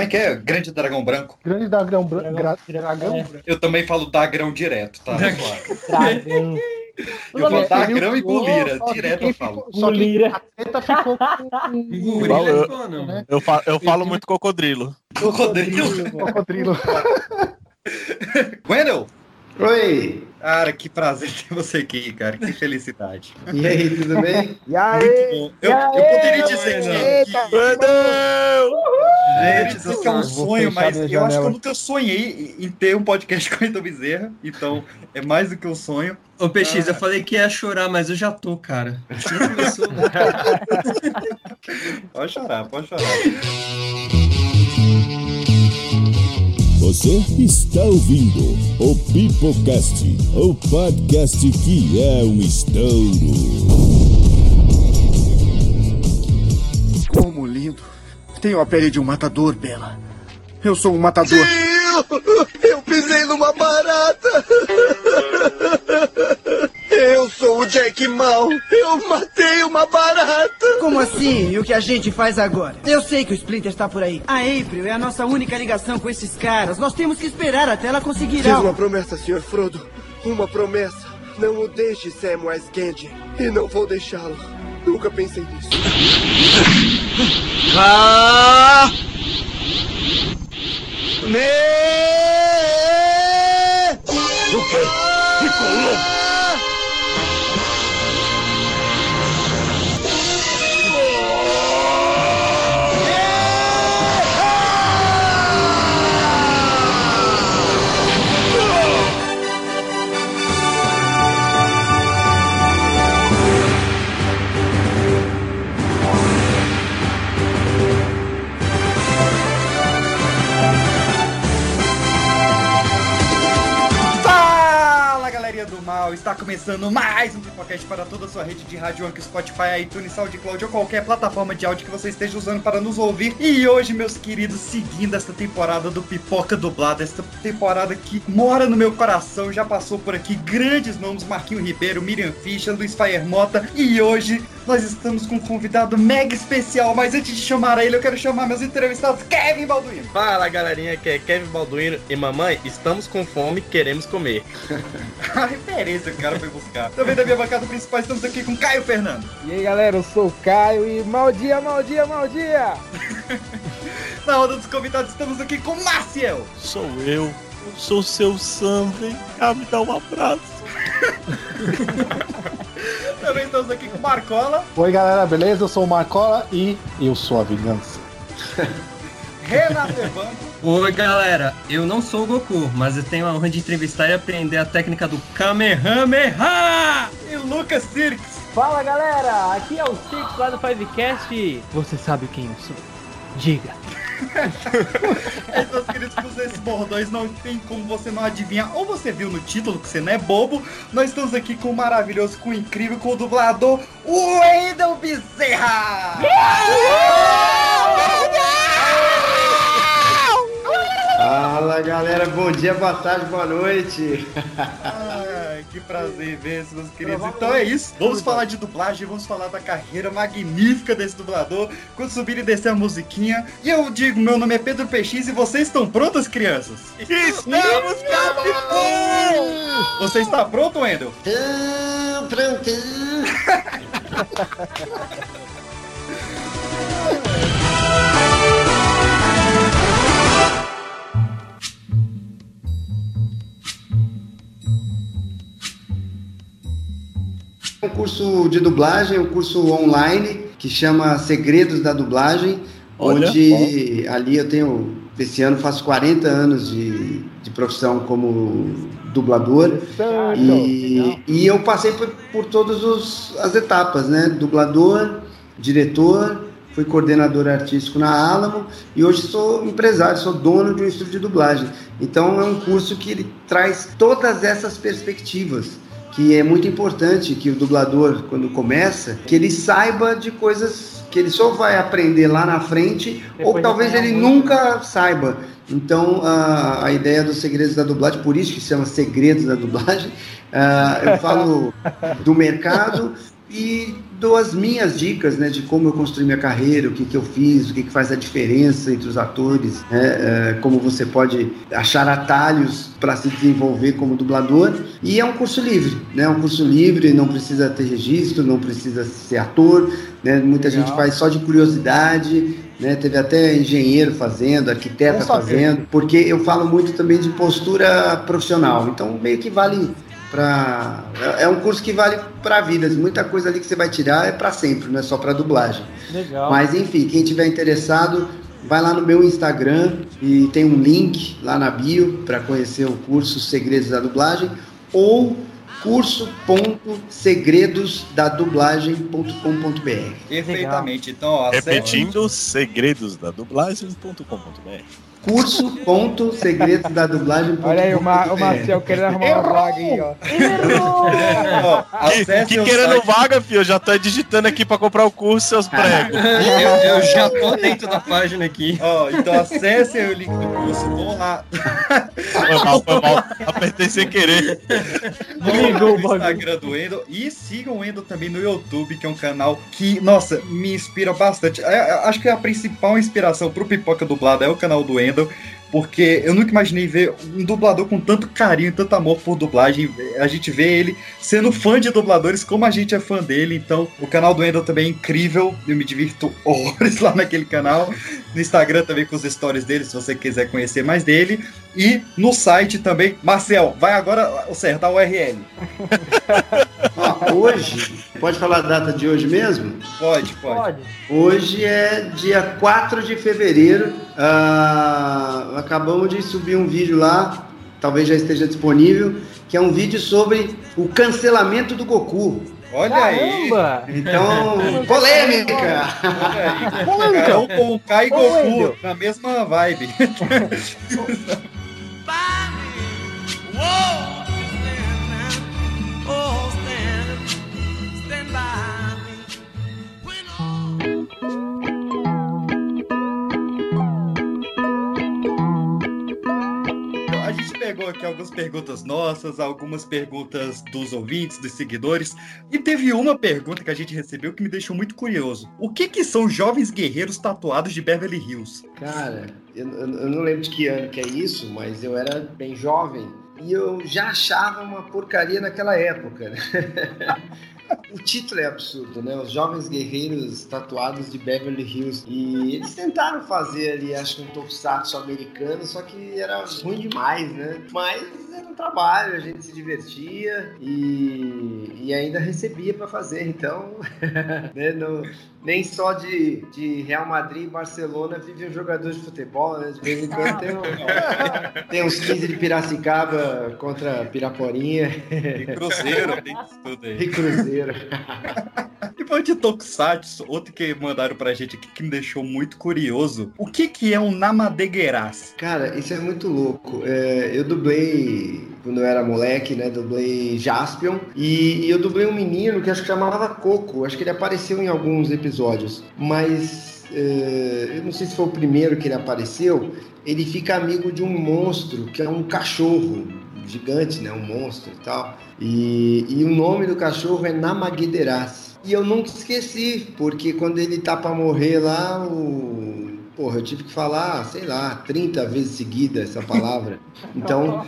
Como é que é? Grande Dragão Branco. Grande Dragão Branco. Dragão- Dragão é. Branco. Eu também falo Dagrão direto, tá? Dragão. Eu falo Dagrão e que direto eu falo. ficou- Só que a treta ficou com Gorila eu- é foda, mano. Eu, fa- eu falo muito cocodrilo. Crocodilo. o cocodrilo. Wendel! Oi! Cara, que prazer ter você aqui, cara. Que felicidade. E aí, tudo bem? E aí? Bom, eu, eu poderia dizer que, poderia dizer que é um sonho, mas eu acho que eu janela. nunca sonhei em ter um podcast com o Wendel Bezerra. Então, é mais do que um sonho. Ô, PX, Ah. eu falei que ia chorar, mas eu já tô, cara. Já começou. Pode chorar, pode chorar. Você está ouvindo o Pipocast, o podcast que é um estouro. Como lindo. Tenho a pele de um matador, Bela. Eu sou um matador. Eu pisei numa barata! O Jack Mal! Eu matei uma barata! Como assim? E o que a gente faz agora? Eu sei que o Splinter está por aí. A April é a nossa única ligação com esses caras. Nós temos que esperar até ela conseguir Fiz algo. uma promessa, Sr. Frodo. Uma promessa. Não o deixe, Samwise Gamgee. E não vou deixá-lo. Nunca pensei nisso. Ah! O quê? Ficou louco? Começando mais um Pipocast para toda a sua rede de rádio, Anchor, Spotify, iTunes, SoundCloud ou qualquer plataforma de áudio que você esteja usando para nos ouvir. E hoje, meus queridos, seguindo esta temporada do Pipoca Dublado, esta temporada que mora no meu coração, já passou por aqui grandes nomes, Marquinho Ribeiro, Miriam Fischer, Luiz Fayer Mota, e hoje nós estamos com um convidado mega especial, mas antes de chamar ele, eu quero chamar meus entrevistados, Kevin Balduino. Fala galerinha, que é Kevin Balduino e mamãe, estamos com fome, queremos comer. A referência que o cara foi buscar. Também da minha bancada principal, estamos aqui com Caio Fernando. E aí, galera, eu sou o Caio e mal dia, mal dia, mal dia! Na roda dos convidados, estamos aqui com Maciel. Sou eu, eu sou seu Sam, vem cá me dar um abraço. Também estamos aqui com Marcola, Oi, galera, beleza? Eu sou o Marcola e eu sou a vingança. Renato Evandro Oi, galera. Eu não sou o Goku, mas eu tenho a honra de entrevistar e aprender a técnica do Kamehameha! e Lucas Sirks. Fala galera, aqui é o Six lá do Fivecast. Você sabe quem eu sou? Diga. É, meus queridos, com esses bordões não tem como você não adivinhar, ou você viu no título que você não é bobo. Nós estamos aqui com o maravilhoso, com o incrível, com o dublador, o Wendel Bezerra. Fala galera, bom dia, boa tarde, boa noite. Ai, que prazer ver isso, meus queridos. Então é isso. Vamos falar de dublagem, vamos falar da carreira magnífica desse dublador. Quando subir e descer a musiquinha. E eu digo, meu nome é Pedro PX e vocês estão prontas, crianças? Estamos, Você está pronto, Wendel? Tão prontinho. Um curso de dublagem, um curso online que chama Segredos da Dublagem, Olha, onde ali eu tenho, esse ano faço 40 anos de, de profissão como dublador. E, e eu passei por, por todas as etapas, né? Dublador, diretor, fui coordenador artístico na Alamo e hoje sou empresário, sou dono de um estúdio de dublagem. Então é um curso que ele traz todas essas perspectivas, que é muito importante que o dublador, quando começa, que ele saiba de coisas que ele só vai aprender lá na frente ou Depois de talvez ele nunca saiba. Então, a, a ideia dos segredos da dublagem, por isso que se chama segredos da dublagem, ah, eu falo do mercado e dou as minhas dicas, né, de como eu construí minha carreira, o que, que eu fiz, o que, que faz a diferença entre os atores, né, é, como você pode achar atalhos para se desenvolver como dublador. E é um curso livre, né, é um curso livre, não precisa ter registro, não precisa ser ator, né, muita Legal. gente faz só de curiosidade, né, teve até engenheiro fazendo, arquiteta fazendo, porque eu falo muito também de postura profissional, então meio que vale para é um curso que vale para vida, muita coisa ali que você vai tirar é para sempre, não é só para dublagem. Legal. Mas enfim, quem tiver interessado, vai lá no meu Instagram e tem um link lá na bio para conhecer o curso Segredos da Dublagem ou curso.segredosdadublagem.com.br. Perfeitamente. Então, ó, Repetindo, segredosdadublagem.com.br. curso.segredosdadublagem.com.br. Olha aí, o, Mar, o Marcel querendo arrumar uma vaga aí, ó. Ó, Que, acesse que querendo site- vaga, filho, eu já tô digitando aqui pra comprar o curso, seus pregos. Eu, eu já tô dentro da página aqui. Ó, então acessem o link do curso, vão lá. Foi mal, foi mal. Apertei sem querer. Vão lá Ligou o. Instagram do Endo e sigam o Endo também no YouTube, que é um canal que, nossa, me inspira bastante. É, é, acho que a principal inspiração pro Pipoca Dublada é o canal do Endo. Porque eu nunca imaginei ver um dublador com tanto carinho, tanto amor por dublagem. A gente vê ele sendo fã de dubladores como a gente é fã dele. Então, o canal do Endo também é incrível. Eu me divirto horrores lá naquele canal. No Instagram também com os stories dele, se você quiser conhecer mais dele. E no site também. Marcel, vai agora acertar o URL. Ó, hoje, pode falar a data de hoje mesmo? Pode, pode. Pode. Hoje é dia 4 de fevereiro. Ah, acabamos de subir um vídeo lá, talvez já esteja disponível, que é um vídeo sobre o cancelamento do Goku. Olha aí. Caramba! Então, polêmica! Olha aí. Polêmica. Carol com o Kai e Goku na mesma vibe. A gente pegou aqui algumas perguntas nossas, algumas perguntas dos ouvintes, dos seguidores, e teve uma pergunta que a gente recebeu que me deixou muito curioso. O que que são jovens guerreiros tatuados de Beverly Hills? Cara, eu, eu- não lembro de que ano que é isso, mas eu era bem jovem e eu já achava uma porcaria naquela época. né? o título é absurdo, né? Os Jovens Guerreiros Tatuados de Beverly Hills. E eles tentaram fazer ali, acho que um tokusatsu americano, só que era ruim demais, né? Mas era um trabalho, a gente se divertia e, e ainda recebia para fazer, então né, não- nem só de, de Real Madrid e Barcelona vive um jogador de futebol, né? De vez em quando tem, um- tem uns 15 de Piracicaba contra Piraporinha E Cruzeiro, tem tudo aí. e Cruzeiro. E falando de Tokusatsu, outro que mandaram pra gente aqui que me deixou muito curioso. O que que é um Namadegueras? Cara, isso é muito louco. É, eu dublei, quando eu era moleque, né? Dublei Jaspion. E, e eu dublei um menino que acho que chamava Coco. Acho que ele apareceu em alguns episódios. Mas é, eu não sei se foi o primeiro que ele apareceu. Ele fica amigo de um monstro, que é um cachorro gigante, né? Um monstro e tal. E, e o nome do cachorro é Namaguederas. E eu nunca esqueci, porque quando ele tá pra morrer lá, o. Porra, eu tive que falar, sei lá, 30 vezes seguida essa palavra. Então,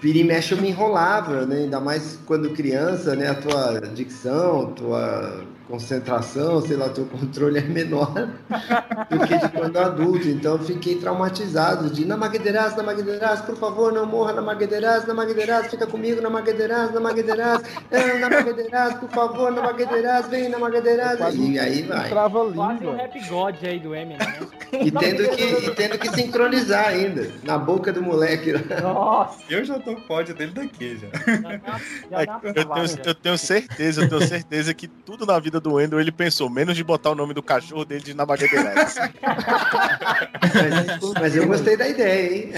vira e mexe eu me enrolava, né? Ainda mais quando criança, né? A tua dicção, tua concentração, sei lá, teu controle é menor do que de quando adulto. Então eu fiquei traumatizado de Namaguederas, Namaguederas, por favor, não morra Namaguederas, Namaguederas, fica comigo, Namaguederas, Namaguederas, é, Namaguederas, por favor, Namaguederas, vem Namaguederas. E aí vai. Quase um rap god aí do Eminem, né? E tendo que, e tendo que sincronizar ainda, na boca do moleque. Nossa, Eu já tô com o pódio dele daqui já. já dá, já dá uma Eu tenho, eu tenho certeza, eu tenho certeza que tudo na vida do Wendel ele pensou, menos de botar o nome do cachorro dele de Namaguedeiradas. Mas, mas eu gostei da ideia, hein?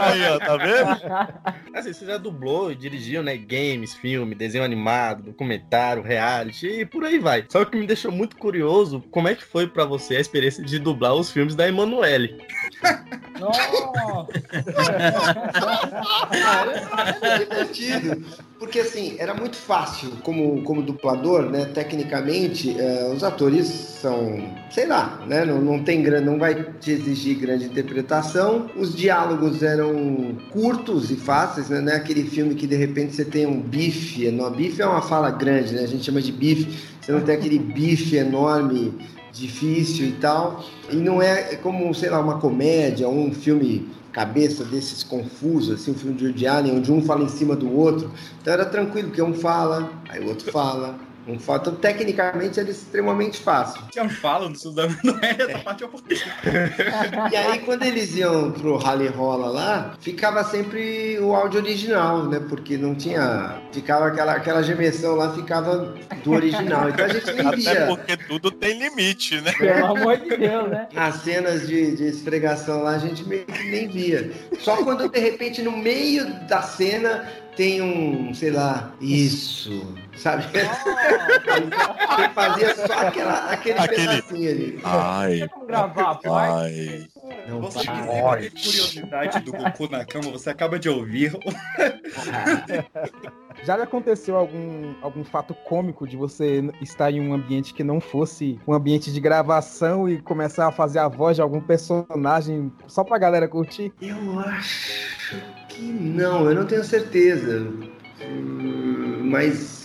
Aí, ó, tá vendo? Assim, você já dublou e dirigiu, né? Games, filme, desenho animado, documentário, reality e por aí vai. Só que me deixou muito curioso como é que foi pra você a experiência de dublar os filmes da Emanuele. Nossa! Era divertido. Porque assim, era muito fácil como, como dublador, né? Tecnicamente, eh, os atores são, sei lá, né? Não, não tem grande, não vai te exigir grande interpretação. Os diálogos eram curtos e fáceis, né? Não é aquele filme que de repente você tem um bife enorme. Bife é uma fala grande, né? A gente chama de bife. Você não tem aquele bife enorme, difícil e tal. E não é como, sei lá, uma comédia, um filme cabeça desses confusos, assim, um filme de Woody Allen, onde um fala em cima do outro. Então era tranquilo, porque um fala, aí o outro fala, um. Então, tecnicamente, era extremamente fácil. Tinha um falo no Sudano, não é essa parte eu E aí, quando eles iam pro Rally Rola lá, ficava sempre o áudio original, né? Porque não tinha. Ficava aquela, aquela gemessão lá, ficava do original. Então a gente nem Até via. porque tudo tem limite, né? Pelo amor de Deus, né? As cenas de, de esfregação lá a gente meio que nem via. Só quando de repente no meio da cena tem um, sei lá, isso, sabe? Você fazia só aquela, aquele, Aquele- pedacinho ali. Ai, Vamos gravar ai. Não Você que curiosidade do Goku na cama, você acaba de ouvir. Já lhe aconteceu algum, algum fato cômico de você estar em um ambiente que não fosse um ambiente de gravação e começar a fazer a voz de algum personagem só pra galera curtir? Eu acho que não, eu não tenho certeza. Hum, Mas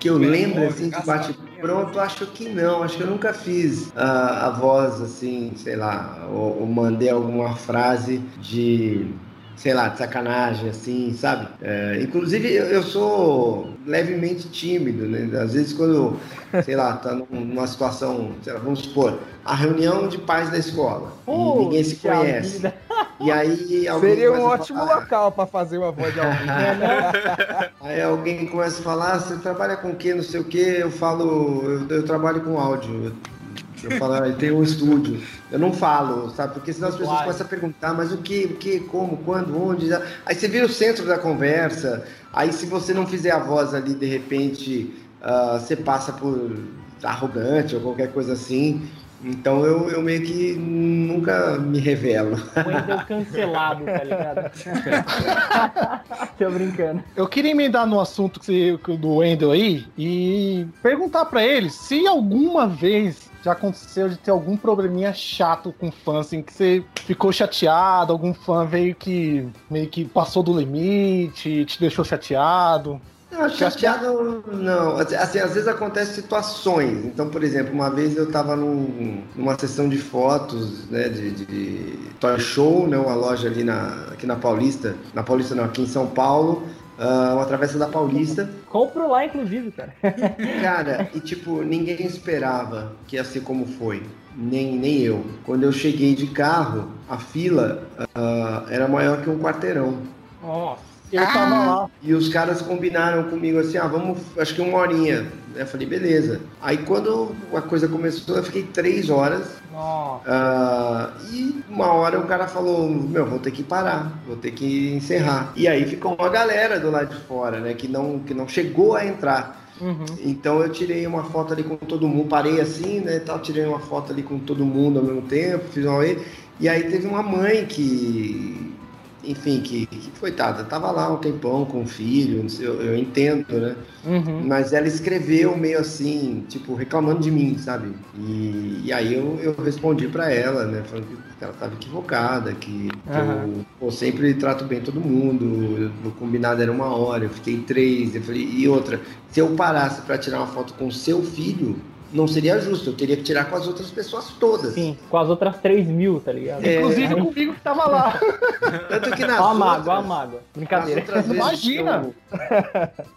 que eu lembro assim de bate pronto, acho que não. Acho que eu nunca fiz a, a voz assim, sei lá, ou, ou mandei alguma frase de sei lá, de sacanagem, assim, sabe? É, inclusive, eu, eu sou levemente tímido, né? Às vezes, quando, sei lá, tá num- numa situação, sei lá, vamos supor, a reunião de pais da escola, e ninguém se conhece. vida. E aí alguém Seria um ótimo falar- local pra fazer uma voz de alguém. Aí alguém começa a falar, "Ah, você trabalha com o quê, não sei o quê, eu falo, eu, eu trabalho com áudio. Eu falo, "Ah, tenho um estúdio. Eu não falo, sabe? Porque senão as pessoas Uai. começam a perguntar, mas o que, o que, como, quando, onde? Aí você vira o centro da conversa. Aí se você não fizer a voz ali, de repente, ah, você passa por arrogante ou qualquer coisa assim. Então eu, eu meio que nunca me revelo. O Wendel cancelado, tá ligado? Tô brincando. Eu queria emendar no assunto que você- que- do Wendel aí e perguntar pra ele se alguma vez já aconteceu de ter algum probleminha chato com fã, assim, que você ficou chateado, algum fã veio que meio que passou do limite, te deixou chateado. Não, chateado não. Assim, às vezes acontecem situações. Então, por exemplo, uma vez eu estava num, numa sessão de fotos, né, de, de Toy Show, né, uma loja ali na, aqui na Paulista, na Paulista não, aqui em São Paulo, ah, uma travessa da Paulista. Compro lá, inclusive, cara. Cara, e tipo, ninguém esperava que ia ser como foi. Nem, nem eu. Quando eu cheguei de carro, a fila ah, era maior que um quarteirão. Nossa. Eu tava lá. E os caras combinaram comigo assim, ah, vamos, acho que uma horinha. Eu falei, beleza. Aí quando a coisa começou, eu fiquei três horas. Nossa. ah, e uma hora o cara falou, meu, vou ter que parar, vou ter que encerrar. E aí ficou uma galera do lado de fora, né, que não, que não chegou a entrar. Uhum. Então eu tirei uma foto ali com todo mundo, parei assim, né, tal, tirei uma foto ali com todo mundo ao mesmo tempo, fiz uma. E aí teve uma mãe que, enfim, que, que coitada, tava lá um tempão com o filho, não sei, eu, eu entendo, né? Uhum. Mas ela escreveu meio assim, tipo, reclamando de mim, sabe? E, e aí eu, eu respondi pra ela, né? Falando que ela tava equivocada, que, Aham. eu pô, sempre trato bem todo mundo. O combinado era uma hora, eu fiquei três. Eu falei, e outra, se eu parasse pra tirar uma foto com seu filho, não seria justo. Eu teria que tirar com as outras pessoas todas. Sim, com as outras 3 mil, tá ligado? É, Inclusive comigo que tava lá. Tanto que nas Ó a mágoa, outras- ó a mágoa. Brincadeira. Nas outras vezes Imagina! eu-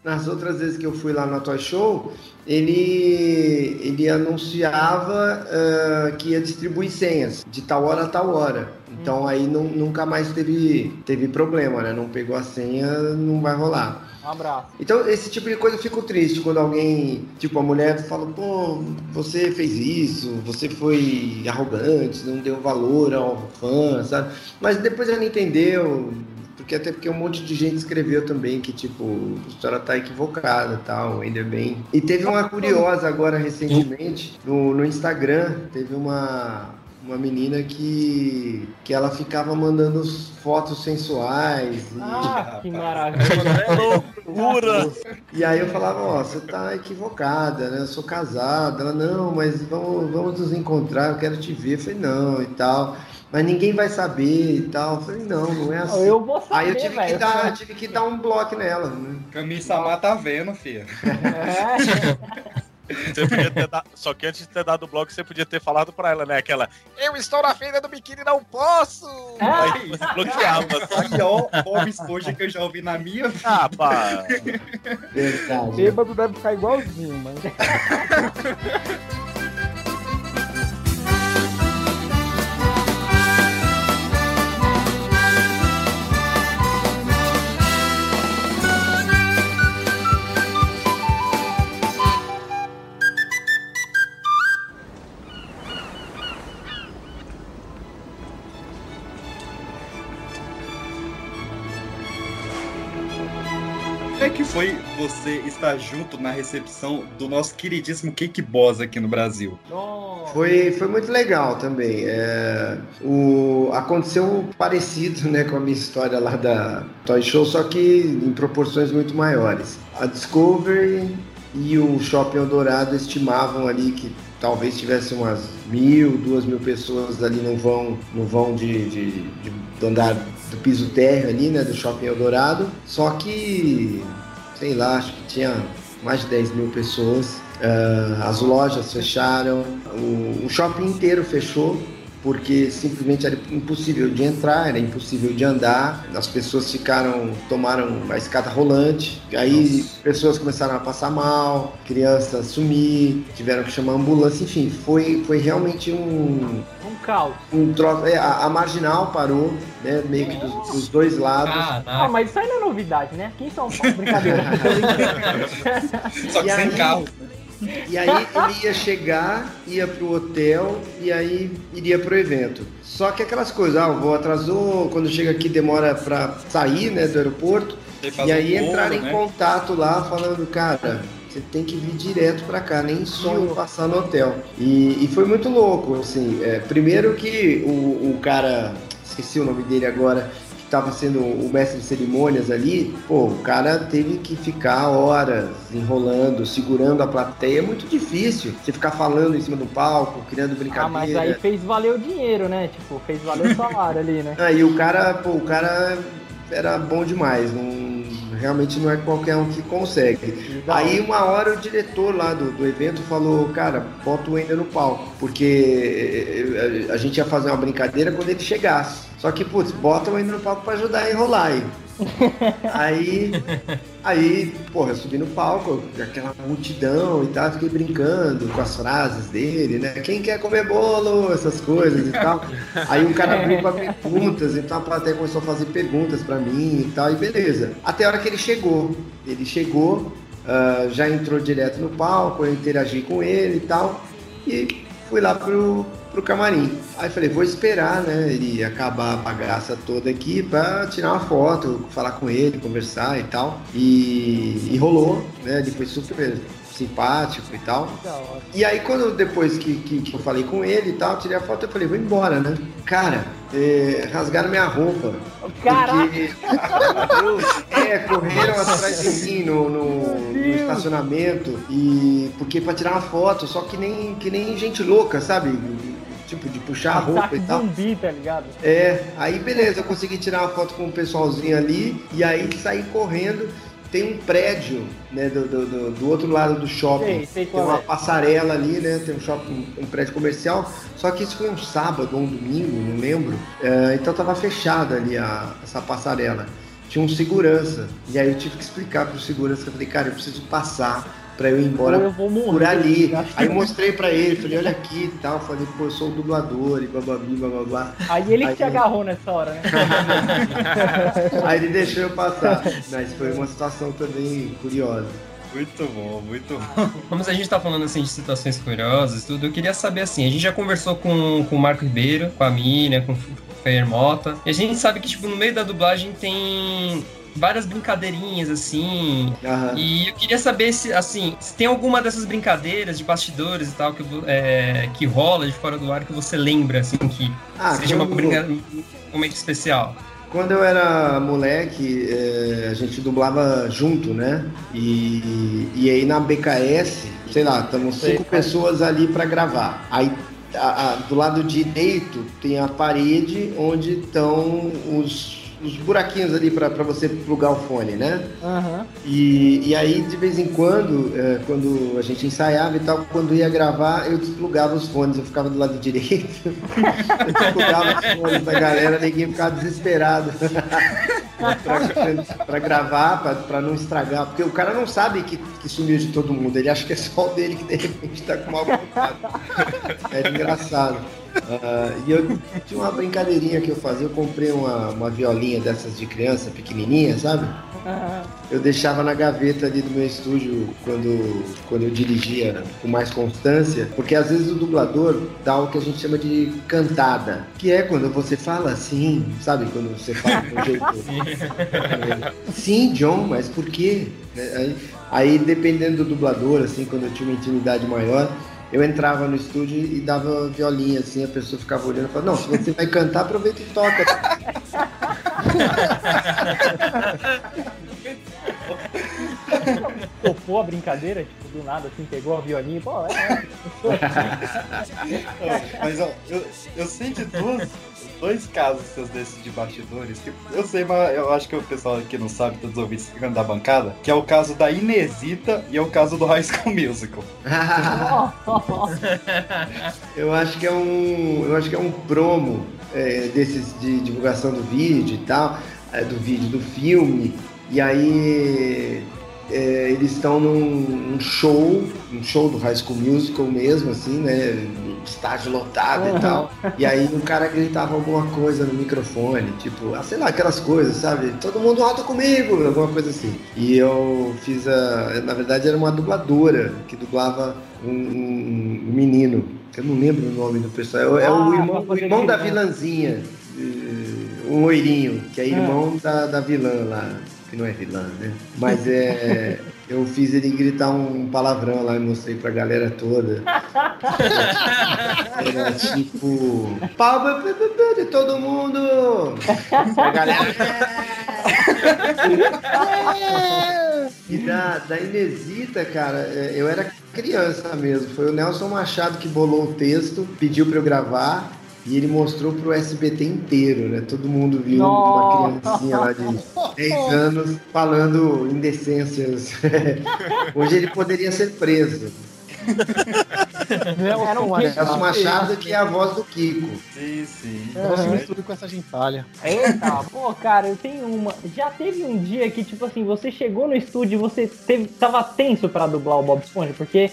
nas outras vezes que eu fui lá na Toy Show, ele, ele anunciava ah, que ia distribuir senhas de tal hora a tal hora. Então aí não- nunca mais teve, teve problema, né? Não pegou a senha, não vai rolar. Um abraço. Então, esse tipo de coisa eu fico triste quando alguém, tipo, a mulher fala, pô, você fez isso, você foi arrogante, não deu valor ao fã, sabe? Mas depois ela entendeu, porque até porque um monte de gente escreveu também que, tipo, a história tá equivocada e tal, ainda bem. E teve uma curiosa agora recentemente, no, no Instagram, teve uma uma menina que, que ela ficava mandando fotos sensuais. E, Ah, que maravilha. Loucura! e aí eu falava, ó, você tá equivocada, né? Eu sou casada. Ela, não, mas vamos, vamos nos encontrar, eu quero te ver. Eu falei, não, e tal. Mas ninguém vai saber e tal. Eu falei, não, não é assim. Eu vou saber, Aí eu tive que, velho. dar, tive que dar um bloco nela. Né? Camisa tá vendo, filho. É. Você podia ter dado... Só que antes de ter dado o bloco, você podia ter falado pra ela, né? Aquela, eu estou na feira do biquíni, não posso! Aí você bloqueava. A pior Bob Esponja que eu já ouvi na minha vida. Ah, pá. Verdade. Bêbado deve ficar igualzinho, mano. você estar junto na recepção do nosso queridíssimo Cake Boss aqui no Brasil? Foi, foi muito legal também. É, o, aconteceu parecido né, com a minha história lá da Toy Show, só que em proporções muito maiores. A Discovery e o Shopping Eldorado estimavam ali que talvez tivesse umas mil, duas mil pessoas ali no vão, no vão de, de, de- do andar do piso térreo ali, né, do Shopping Eldorado. Só que, sei lá, acho que tinha mais de 10 mil pessoas. Ah, as lojas fecharam, o, o shopping inteiro fechou porque simplesmente era impossível de entrar, era impossível de andar. As pessoas ficaram, tomaram a escada rolante. Aí pessoas começaram a passar mal, crianças sumir, tiveram que chamar a ambulância. Enfim, foi, foi realmente um, Um caos. um troço. é, a, a marginal parou, né? Meio que dos, dos dois lados. Ah, mas isso aí não é novidade, né? Aqui em São Paulo, brincadeira. Só que E sem aí- carro. E aí ele ia chegar, ia pro hotel e aí iria pro evento. Só que aquelas coisas, ah, o voo atrasou, quando chega aqui demora pra sair, né, do aeroporto. E aí um bolo, entraram né? em contato lá falando, cara, você tem que vir direto pra cá, nem só passar no hotel. E, e foi muito louco, assim. é, primeiro que o, o cara, esqueci o nome dele agora, que tava sendo o mestre de cerimônias ali, pô, o cara teve que ficar horas enrolando, segurando a plateia. É muito difícil você ficar falando em cima do palco, criando Ah, brincadeira. mas aí fez valer o dinheiro, né? Tipo, fez valer o salário ali, né? Aí o cara, pô, o cara era bom demais, não, realmente não é qualquer um que consegue. Aí uma hora o diretor lá do, do evento falou, cara, bota o Ender no palco, porque eh, a, a gente ia fazer uma brincadeira quando ele chegasse. Só que, putz, bota o Ender no palco pra ajudar a enrolar aí. aí, aí, porra, eu subi no palco, aquela multidão e tal, fiquei brincando com as frases dele, né? Quem quer comer bolo? Essas coisas e tal. Aí um cara abriu pra perguntas, então a plateia começou a fazer perguntas pra mim e tal, e beleza. Até a hora que ele chegou. Ele chegou, ah, já entrou direto no palco, eu interagi com ele e tal, e fui lá pro, pro camarim. Aí falei, vou esperar, né, ele acabar a bagaça toda aqui pra tirar uma foto, falar com ele, conversar e tal. E, e rolou, né, ele foi super simpático e tal. E aí quando depois que, que, que eu falei com ele e tal, tirei a foto, eu falei, vou embora, né? Cara, é, rasgaram minha roupa. Caraca! Porque, é, correram atrás de mim no, no- no estacionamento e porque pra tirar uma foto, só que nem, que nem gente louca, sabe? Tipo, de puxar a roupa e tal. zumbi, tá ligado? É, aí beleza, eu consegui tirar uma foto com o pessoalzinho ali e aí saí correndo. Tem um prédio, né, do, do, do- outro lado do shopping. Sei, sei tem uma é. passarela ali, né? Tem um shopping, um prédio comercial. Só que isso foi um sábado ou um domingo, não lembro. É, então tava fechada ali a, essa passarela. Tinha um segurança. E aí eu tive que explicar pro segurança que eu falei, cara, eu preciso passar pra eu ir embora eu vou morrer. por ali. Aí eu mostrei pra ele, falei, olha aqui e tal. Falei, pô, eu sou o dublador e bababi, bababá. Aí ele que te agarrou nessa hora, né? Aí ele deixou eu passar. Mas foi uma situação também curiosa. Muito bom, muito bom. Como a gente tá falando assim de situações curiosas e tudo, eu queria saber assim, a gente já conversou com, com o Marco Ribeiro, com a Miriam, com o Fer Mota, e a gente sabe que, tipo, no meio da dublagem tem várias brincadeirinhas, assim. Aham. E eu queria saber se, assim, se tem alguma dessas brincadeiras de bastidores e tal que, é, que rola de fora do ar que você lembra, assim, que Ah, seja uma quando- brinca- um momento especial. Quando eu era moleque, eh, a gente dublava junto, né? E, e aí na BKS, sei lá, estamos cinco pessoas ali para gravar. Aí a- a- do lado direito tem a parede onde estão os, os buraquinhos ali para você plugar o fone, né? Aham. E, e aí, de vez em quando, eh, quando a gente ensaiava e tal, quando ia gravar, eu desplugava os fones, eu ficava do lado direito, eu desplugava os fones da galera, ninguém ficava desesperado pra, pra gravar, pra, pra não estragar, porque o cara não sabe que, que sumiu de todo mundo, ele acha que é só o dele que de repente tá com mal vontade. É engraçado. Ah, e eu tinha uma brincadeirinha que eu fazia, eu comprei uma, uma violinha dessas de criança, pequenininha, sabe? Eu deixava na gaveta ali do meu estúdio quando, quando eu dirigia com mais constância, porque às vezes o dublador dá o que a gente chama de cantada, que é quando você fala assim, sabe? Quando você fala um jeito. Sim, John, mas por quê? Aí, aí, dependendo do dublador, assim, quando eu tinha uma intimidade maior, eu entrava no estúdio e dava violinha, assim, a pessoa ficava olhando e falava, não, se você vai cantar, aproveita e toca. Topou a brincadeira, tipo, do nada, assim, pegou a violinha e, pô, é. Mas ó, eu, eu sei de duas, dois casos seus desses de bastidores. Que eu sei, mas eu acho que o pessoal aqui não sabe, todos os ouvintes ficando da bancada, que é o caso da Inesita e é o caso do High School Musical. Eu acho que é um, eu acho que é um promo é, desses de divulgação do vídeo e tal, é, do vídeo do filme. E aí é, eles estão num, num show, um show do High School Musical mesmo, assim, né? Estágio lotado e tal. E aí um cara gritava alguma coisa no microfone, tipo, ah, sei lá, aquelas coisas, sabe? Todo mundo alto comigo, alguma coisa assim. E eu fiz a. Na verdade era uma dubladora que dublava um, um- menino, que eu não lembro o nome do pessoal. É, o Ah, irmão, pra o irmão da vilãzinha. eh, Um loirinho, que é irmão da, da vilã lá. Que não é vilã, né? Mas é. Eu fiz ele gritar um palavrão lá e mostrei pra galera toda. Era tipo. Palma de todo mundo! A galera. E da, da Inesita, cara, é, eu era criança mesmo. Foi o Nelson Machado que bolou o texto, pediu pra eu gravar. E ele mostrou pro SBT inteiro, né? Todo mundo viu uma Nossa. criancinha lá de 10 anos falando indecências. Hoje ele poderia ser preso. Era um quê? Nelson Machado, que é a voz do Kiko. Sim, sim. Nossa, mistura com essa gentalha. Eita, pô, cara, eu tenho uma. Já teve um dia que, tipo assim, você chegou no estúdio e você teve, tava tenso pra dublar o Bob Esponja, porque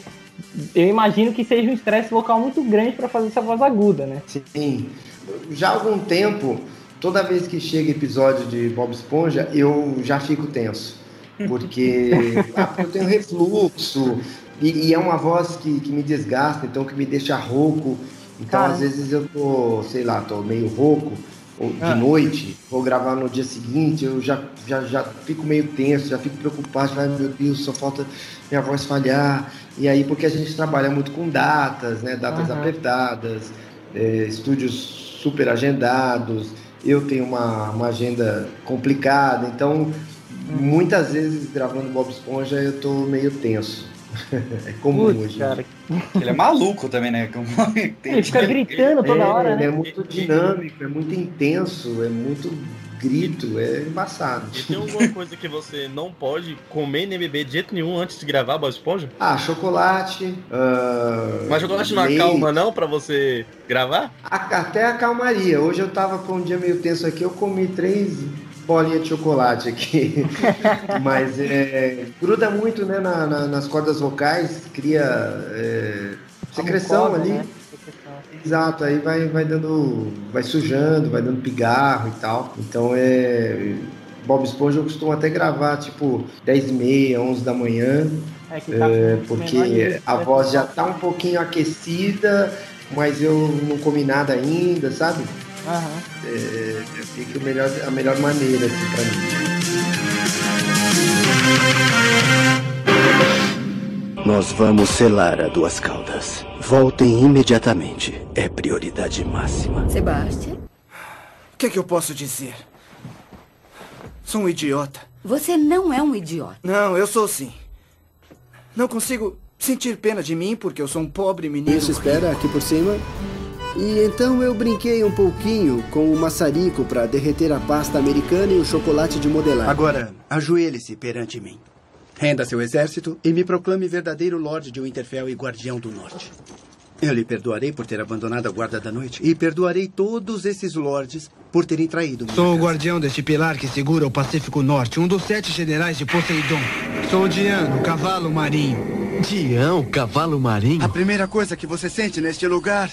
eu imagino que seja um estresse vocal muito grande pra fazer essa voz aguda, né? Sim. Já há algum tempo, toda vez que chega episódio de Bob Esponja, eu já fico tenso. Porque ah, eu tenho refluxo. E, e é uma voz que, que me desgasta, então que me deixa rouco. Então, Cara. às vezes eu tô, sei lá, tô meio rouco ou de Ah. noite, vou gravar no dia seguinte, eu já, já, já fico meio tenso, já fico preocupado, vai, meu Deus, só falta minha voz falhar. E aí, porque a gente trabalha muito com datas, né? Datas Aham. apertadas, é, estúdios super agendados, eu tenho uma, uma agenda complicada, então muitas vezes gravando Bob Esponja eu tô meio tenso. é comum Putz, hoje. cara. Ele é maluco também, né? Ele fica gritando toda É, hora, é né? muito dinâmico, é muito intenso, é muito grito, é embaçado. E tem alguma coisa que você não pode comer nem beber de jeito nenhum antes de gravar Bob Esponja? Ah, chocolate. ah, Mas chocolate não acalma não pra você gravar? A- Até a calmaria. Hoje eu tava com um dia meio tenso aqui, eu comi três bolinhas de chocolate aqui. Mas é, gruda muito né, na- na- nas cordas vocais, cria é, secreção mucosa, ali. né? Exato, aí vai, vai dando. vai sujando, vai dando pigarro e tal. Então é. Bob Esponja eu costumo até gravar tipo 10 e meia, 11 da manhã, É que tá é, porque a estresse voz já tá um pouquinho aquecida, mas eu não comi nada ainda, sabe? Aham. É, eu sei que o melhor, a melhor maneira, assim, pra mim. Nós vamos selar a Duas Caldas. Voltem imediatamente. É prioridade máxima. Sebastian? O que é que eu posso dizer? Sou um idiota. Você não é um idiota. Não, eu sou sim. Não consigo sentir pena de mim porque eu sou um pobre menino. Isso espera aqui por cima. E então eu brinquei um pouquinho com o maçarico para derreter a pasta americana e o chocolate de modelar. Agora, ajoelhe-se perante mim. Renda seu exército e me proclame verdadeiro Lorde de Winterfell e Guardião do Norte. Eu lhe perdoarei por ter abandonado a Guarda da Noite e perdoarei todos esses lords por terem traído. Sou o guardião deste pilar que segura o Pacífico Norte, um dos sete generais de Poseidon. Sou Diano, cavalo marinho. Dião, cavalo marinho? A primeira coisa que você sente neste lugar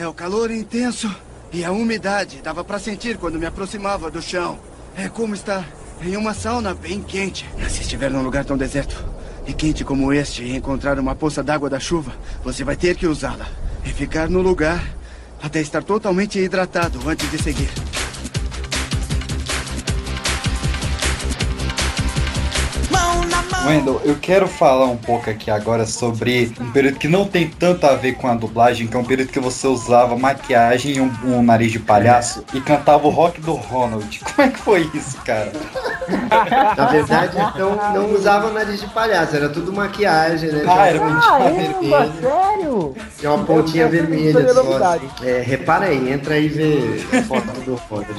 é o calor intenso e a umidade. Dava para sentir quando me aproximava do chão. É como estar em uma sauna bem quente. Se estiver num lugar tão deserto e quente como este e encontrar uma poça d'água da chuva, você vai ter que usá-la e ficar no lugar até estar totalmente hidratado antes de seguir. Wendel, eu quero falar um pouco aqui agora sobre um período que não tem tanto a ver com a dublagem, que é um período que você usava maquiagem e um, um nariz de palhaço e cantava o rock do Ronald. Como é que foi isso, cara? Na verdade, não, não usava nariz de palhaço, era tudo maquiagem, né? Ah, era Caramba, sério? Tinha uma pontinha vermelha só. Assim. É, repara aí, entra aí e vê a foto do Ronald.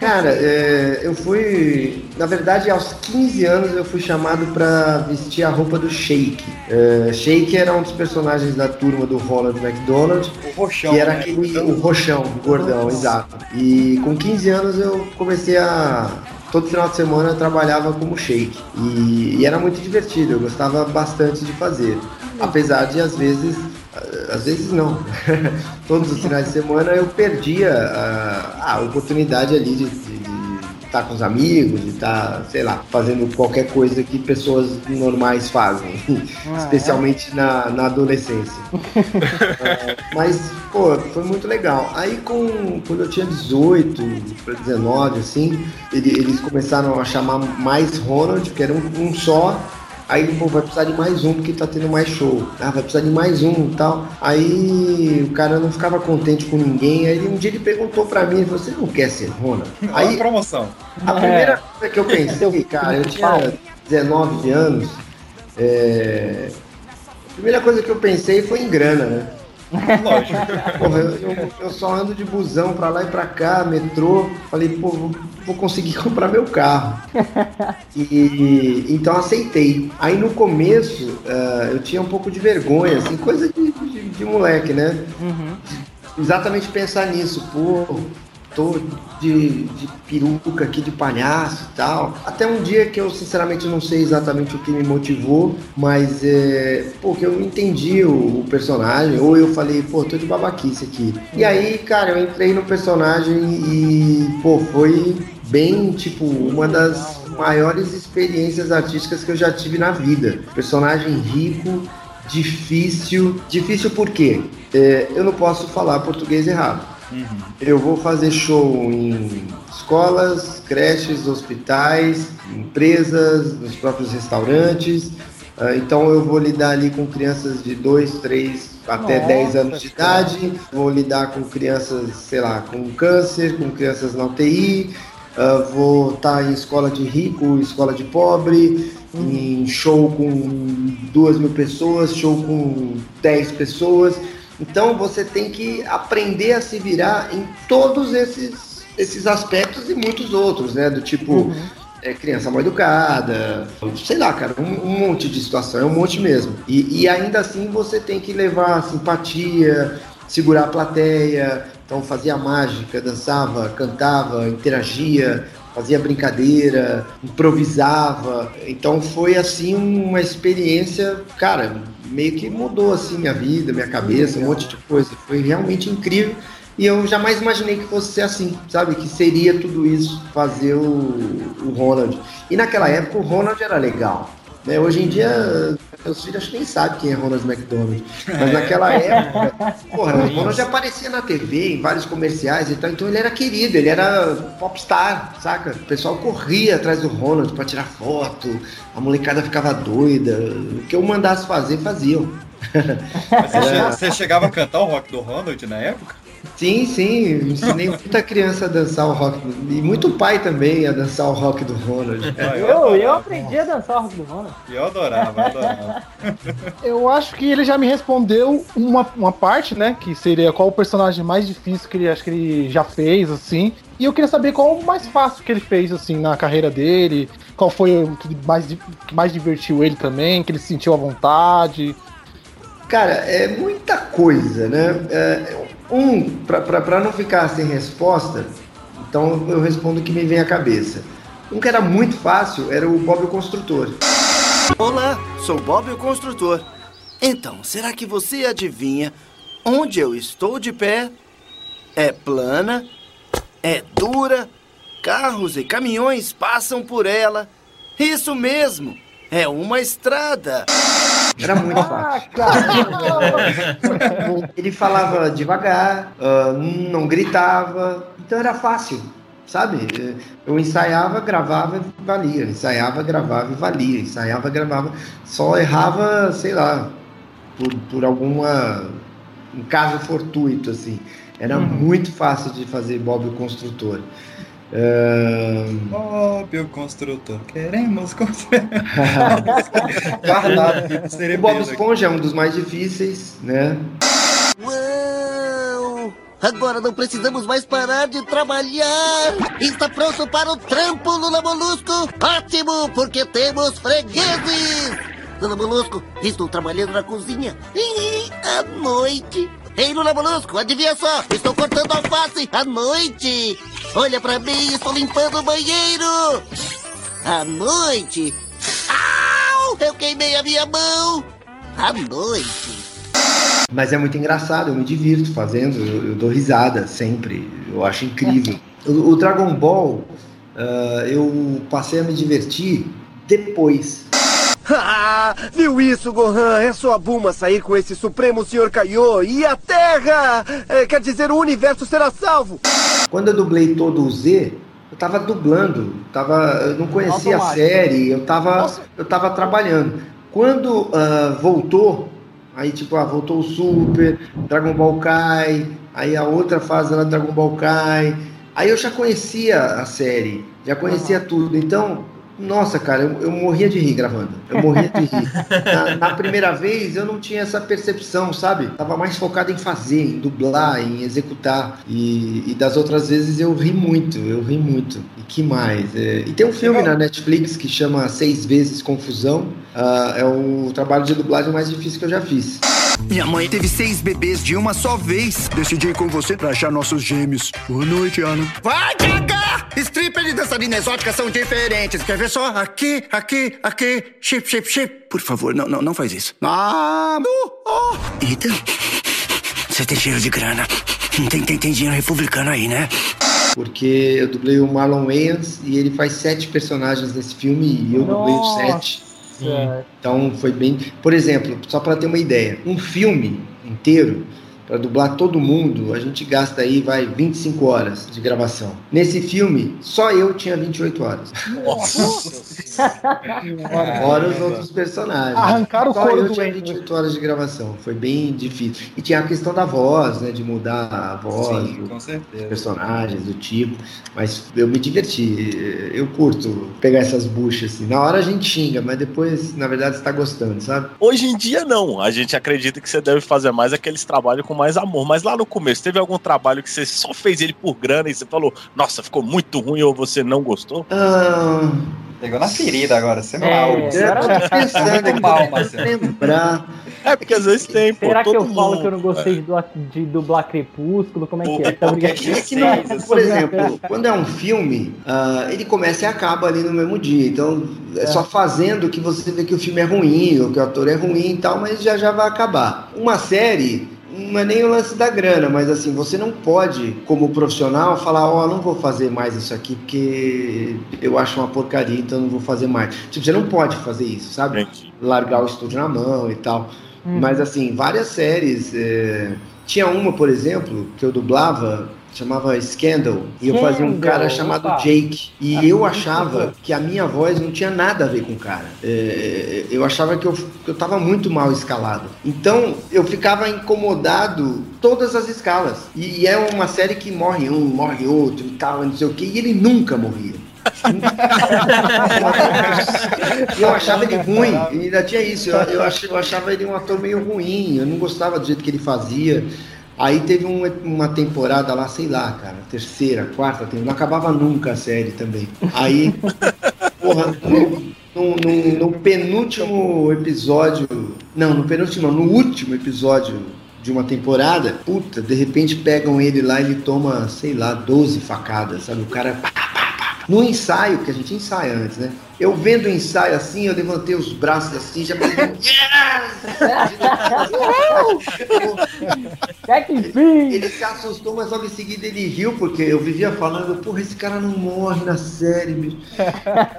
Cara, é, eu fui. Na verdade, aos 15 anos eu fui chamado pra vestir a roupa do Shake. É, Shake era um dos personagens da turma do Ronald McDonald. O roxão. Que era né? aquele. O roxão, o gordão, exato. E com 15 anos eu comecei a. Todo final de semana eu trabalhava como shake. E, e era muito divertido, eu gostava bastante de fazer. Apesar de às vezes. Às vezes não. Todos os finais de semana eu perdia a, a oportunidade ali de, de, estar com os amigos, de estar, sei lá, fazendo qualquer coisa que pessoas normais fazem. Especialmente na, na adolescência. É, mas, pô, foi muito legal. Aí com, quando eu tinha 18 para 19, assim, ele- eles começaram a chamar mais Ronald, que era um, um só. Aí, pô, vai precisar de mais um porque tá tendo mais show. Ah, vai precisar de mais um e tal. Aí o cara não ficava contente com ninguém. Aí um dia ele perguntou pra mim, você não quer ser Ronald? Aí, promoção. a primeira coisa que eu pensei, cara, eu tinha 19 anos. é, A primeira coisa que eu pensei foi em grana, né? Lógico. Porra, eu, eu- eu só ando de busão pra lá e pra cá, metrô. Falei, pô, vou, vou conseguir comprar meu carro. E então aceitei. Aí no começo ah, eu tinha um pouco de vergonha, assim, coisa de, de- de moleque, né? Exatamente pensar nisso, pô, tô de, de peruca aqui de palhaço e tal. Até um dia que eu sinceramente não sei exatamente o que me motivou, mas é, pô, que eu entendi o, o personagem, ou eu falei, pô, tô de babaquice aqui. E aí, cara, eu entrei no personagem e, pô, foi bem, tipo, uma das maiores experiências artísticas que eu já tive na vida. Personagem rico, difícil. Difícil por quê? É, eu não posso falar português errado. Eu vou fazer show em escolas, creches, hospitais, empresas, nos próprios restaurantes. Ah, Então eu vou lidar ali com crianças de 2, 3 até Nossa, 10 anos de idade. Vou lidar com crianças, sei lá, com câncer, com crianças na UTI. Ah, vou estar em escola de rico, escola de pobre, em show com duas mil pessoas, show com 10 pessoas. Então você tem que aprender a se virar em todos esses, esses aspectos e muitos outros, né? Do tipo, é, criança mal educada, sei lá, cara, um, um monte de situação, é um monte mesmo. E, e ainda assim você tem que levar simpatia, segurar a plateia, então fazia mágica, dançava, cantava, interagia, fazia brincadeira, improvisava. Então foi assim uma experiência, cara, meio que mudou assim minha vida, minha cabeça, um monte de coisa. Foi realmente incrível. E eu jamais imaginei que fosse ser assim, sabe? Que seria tudo isso, fazer o, o Ronald. E naquela época o Ronald era legal. Né? Hoje em dia, meus filhos acho que nem sabem quem é Ronald McDonald. Mas naquela época, porra, o Ronald já aparecia na TV, em vários comerciais e tal, então ele era querido, ele era popstar, saca? O pessoal corria atrás do Ronald pra tirar foto, a molecada ficava doida. O que eu mandasse fazer, faziam. Mas Você, che- você chegava a cantar o rock do Ronald na época? Sim, sim, ensinei muita criança a dançar o rock, e muito pai também a dançar o rock do Ronald. Eu, eu aprendi a dançar o rock do Ronald. Eu adorava, eu adorava. Eu acho que ele já me respondeu uma, uma parte, né? Que seria qual o personagem mais difícil que ele acho que ele já fez, assim. E eu queria saber qual o mais fácil que ele fez, assim, na carreira dele. Qual foi o que mais, que mais divertiu ele também, que ele sentiu à vontade. Cara, é muita coisa, né? É, um, pra não ficar sem resposta, então eu respondo o que me vem à cabeça. Um que era muito fácil era o Bob o Construtor. Olá, sou Bob o Construtor. Então, será que você adivinha onde eu estou de pé? É plana, é dura, carros e caminhões passam por ela. Isso mesmo, é uma estrada. Era muito fácil. Ele falava devagar, ah, não gritava, então era fácil, sabe? Eu ensaiava, gravava e valia, ensaiava, gravava e valia, ensaiava, gravava, só errava, sei lá, por, por alguma um caso fortuito assim. Era muito fácil de fazer Bob o Construtor. Ah, Bob o construtor, queremos construir. Guardado aqui, o cerebelo Bob. Esponja é um dos mais difíceis, né? Uau! Agora não precisamos mais parar de trabalhar! Está pronto para o trampo, Lula Molusco? Ótimo, porque temos fregueses! Lula Molusco, estou trabalhando na cozinha. Ih, à noite. Ei, Lula Molusco, adivinha só? Estou cortando alface à noite! Olha pra mim, estou limpando o banheiro! À noite! Au! Eu queimei a minha mão! À noite! Mas é muito engraçado, eu me divirto fazendo, eu, eu dou risada sempre, eu acho incrível. O, o Dragon Ball, ah, eu passei a me divertir depois. Ah, viu isso, Gohan? É só a Buma sair com esse Supremo Senhor Kaiô e a Terra! é, quer dizer, o universo será salvo! Quando eu dublei todo o Z, eu tava dublando, tava, eu não conhecia a Automático. série, eu tava, eu tava trabalhando. Quando ah, voltou, aí tipo, ah, voltou o Super, Dragon Ball Kai, aí a outra fase era Dragon Ball Kai, aí eu já conhecia a série, já conhecia tudo, então, nossa, cara, eu, eu morria de rir gravando, eu morria de rir. Na, na primeira vez eu não tinha essa percepção, sabe? Tava mais focado em fazer, em dublar, em executar. E, e das outras vezes eu ri muito, eu ri muito. E que mais? É, e tem um filme na Netflix que chama Seis Vezes Confusão. Ah, é o trabalho de dublagem mais difícil que eu já fiz. Minha mãe teve seis bebês de uma só vez. Decidi ir com você pra achar nossos gêmeos. Boa noite, Ana. Vai cagar! Stripper e dançarina exótica são diferentes. Quer ver só? Aqui, aqui, aqui. Chip, chip, chip. Por favor, não, não, não faz isso. Ah, uh, oh. Ethan, você tem cheiro de grana. Tem, tem, tem dinheiro republicano aí, né? Porque eu dublei o Marlon Wayans e ele faz sete personagens nesse filme e eu dublei os sete. Então foi bem. Por exemplo, só para ter uma ideia, um filme inteiro, para dublar todo mundo, a gente gasta aí, vai, 25 horas de gravação. Nesse filme, só eu tinha 28 horas. Fora os outros personagens. Arrancaram o Só couro eu do tinha Andy. 28 horas de gravação. Foi bem difícil. E tinha a questão da voz, né? De mudar a voz Sim, do- com certeza. dos personagens, do tipo. Mas eu me diverti. Eu curto pegar essas buchas assim. Na hora a gente xinga, mas depois, na verdade, você tá gostando, sabe? Hoje em dia, não. A gente acredita que você deve fazer mais aqueles trabalhos com mais amor. Mas lá no começo, teve algum trabalho que você só fez ele por grana e você falou, nossa, ficou muito ruim ou você não gostou? Ah, Pegou na ferida agora, você É, mal. tá pensando muito mal, tô Marcelo. lembrar. É, porque às vezes tem, pô. Será que eu falo mundo- que eu não gostei de, dublar, de dublar Crepúsculo? Como é que é? Tá Porque é que não, por exemplo, quando é um filme, ah, ele começa e acaba ali no mesmo dia. Então, é, só fazendo que você vê que o filme é ruim, ou que o ator é ruim e tal, mas já já vai acabar. Uma série, não é nem o lance da grana, mas assim, você não pode, como profissional, falar, ó, não vou fazer mais isso aqui porque eu acho uma porcaria, então não vou fazer mais. Tipo, você não pode fazer isso, sabe? Largar o estúdio na mão e tal. Uhum. Mas assim, várias séries. é, Tinha uma, por exemplo, que eu dublava, chamava Scandal, e eu fazia um cara chamado opa. Jake. E Ah, eu achava que a minha voz não tinha nada a ver com o cara. É, eu achava que eu, que eu tava muito mal escalado. Então eu ficava incomodado todas as escalas. E, e é uma série que morre um, morre outro e tal, não sei o que, e ele nunca morria. eu achava ele ruim, e ainda tinha isso. Eu, eu, ach- eu achava ele um ator meio ruim, eu não gostava do jeito que ele fazia. Aí teve um- uma temporada lá, sei lá, cara, terceira, quarta temporada, não acabava nunca a série também. Aí, porra, no, no- no- penúltimo episódio, não, no penúltimo, no último episódio de uma temporada, puta, de repente pegam ele lá e ele toma, sei lá, 12 facadas, sabe? O cara pá, pá, pá. no ensaio, que a gente ensaia antes, né? Eu vendo o ensaio assim, eu levantei os braços assim, já Ele se assustou, mas logo em seguida ele riu, porque eu vivia falando, porra, esse cara não morre na série, bicho.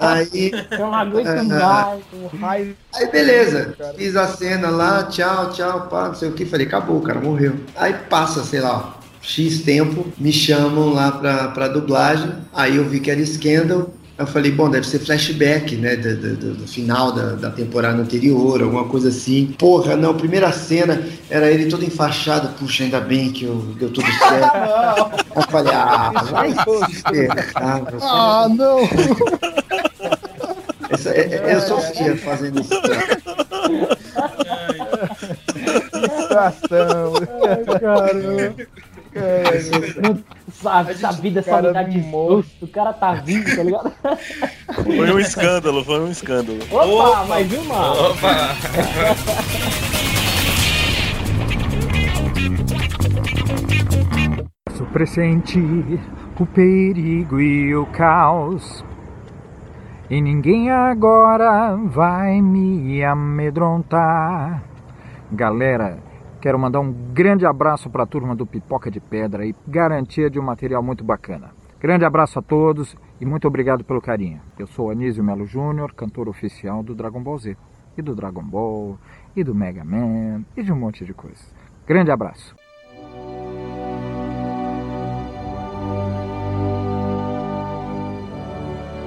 Aí. Eu não aguento Ah, mais. Aí beleza, fiz a cena lá, tchau, tchau, pá, não sei o que, falei, acabou, o cara morreu. Aí passa, sei lá, X tempo, me chamam lá pra, pra dublagem, aí eu vi que era Scandal, eu falei, bom, deve ser flashback, né, do, do- do- final da, da temporada anterior, alguma coisa assim. Porra, não, primeira cena era ele todo enfaixado, puxa, ainda bem que eu, deu tudo certo. Eu falei, ah, vai Ah, não! essa, é, é- eu sofria fazendo isso. Situação. Caramba. Essa, essa vida só me dá desgosto. O cara tá vivo, tá ligado? Foi um escândalo, foi um escândalo. Opa, mais uma! Posso pressentir o perigo e o caos. E ninguém agora vai me amedrontar. Galera, quero mandar um grande abraço para a turma do Pipoca de Pedra e garantia de um material muito bacana. Grande abraço a todos e muito obrigado pelo carinho. Eu sou Anísio Melo Júnior, cantor oficial do Dragon Ball Z, e do Dragon Ball, e do Mega Man, e de um monte de coisa. Grande abraço.